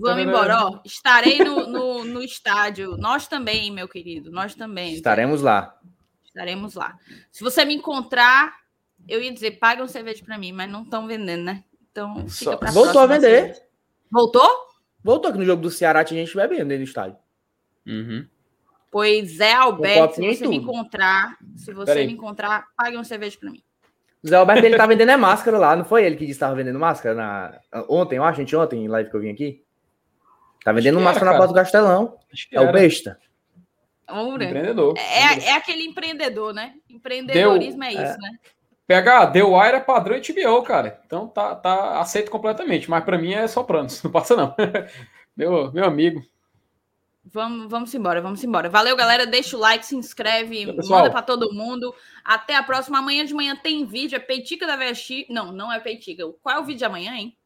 Vamos embora, ó. Estarei no, no, no estádio. Nós também, meu querido. Nós também. Estaremos lá. Estaremos lá. Se você me encontrar, eu ia dizer, paga um cerveja para mim, mas não estão vendendo, né? Então, fica Só- pra Voltou a vender. cerveja. Voltou? Voltou aqui no jogo do Ceará, tinha gente bebendo dentro do estádio. Uhum. Pois é, Alberto, se você me encontrar, se você Peraí. me encontrar, pague um cerveja para mim. O Zé Alberto, ele tá vendendo é máscara lá, não foi ele que disse que tava vendendo máscara na... ontem, eu acho, gente, ontem, em live que eu vim aqui? Tá vendendo máscara era, na porta do Castelão. É o besta. Empreendedor. É, é aquele empreendedor, né? Empreendedorismo é isso, né? PH, The Wire é padrão HBO, cara. Então tá, tá aceito completamente. Mas pra mim é Sopranos. Não passa, não. meu, meu amigo. Vamos, vamos embora, vamos embora. Valeu, galera. Deixa o like, se inscreve, manda para todo mundo. Até a próxima. Amanhã de manhã tem vídeo. É Peitica da VX. Não, não é Peitica. Qual é o vídeo de amanhã, hein?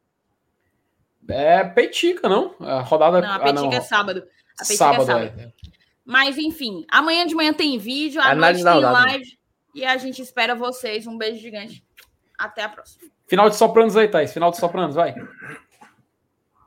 É Peitica, não? A rodada. Não, a ah, Peitica não. é sábado. A Peitica sábado, é sábado. é. Mas, enfim, amanhã de manhã tem vídeo, à Análise noite tem live. E a gente espera vocês. Um beijo gigante. Até a próxima. Final de Sopranos aí, Thaís. Final de Sopranos, vai.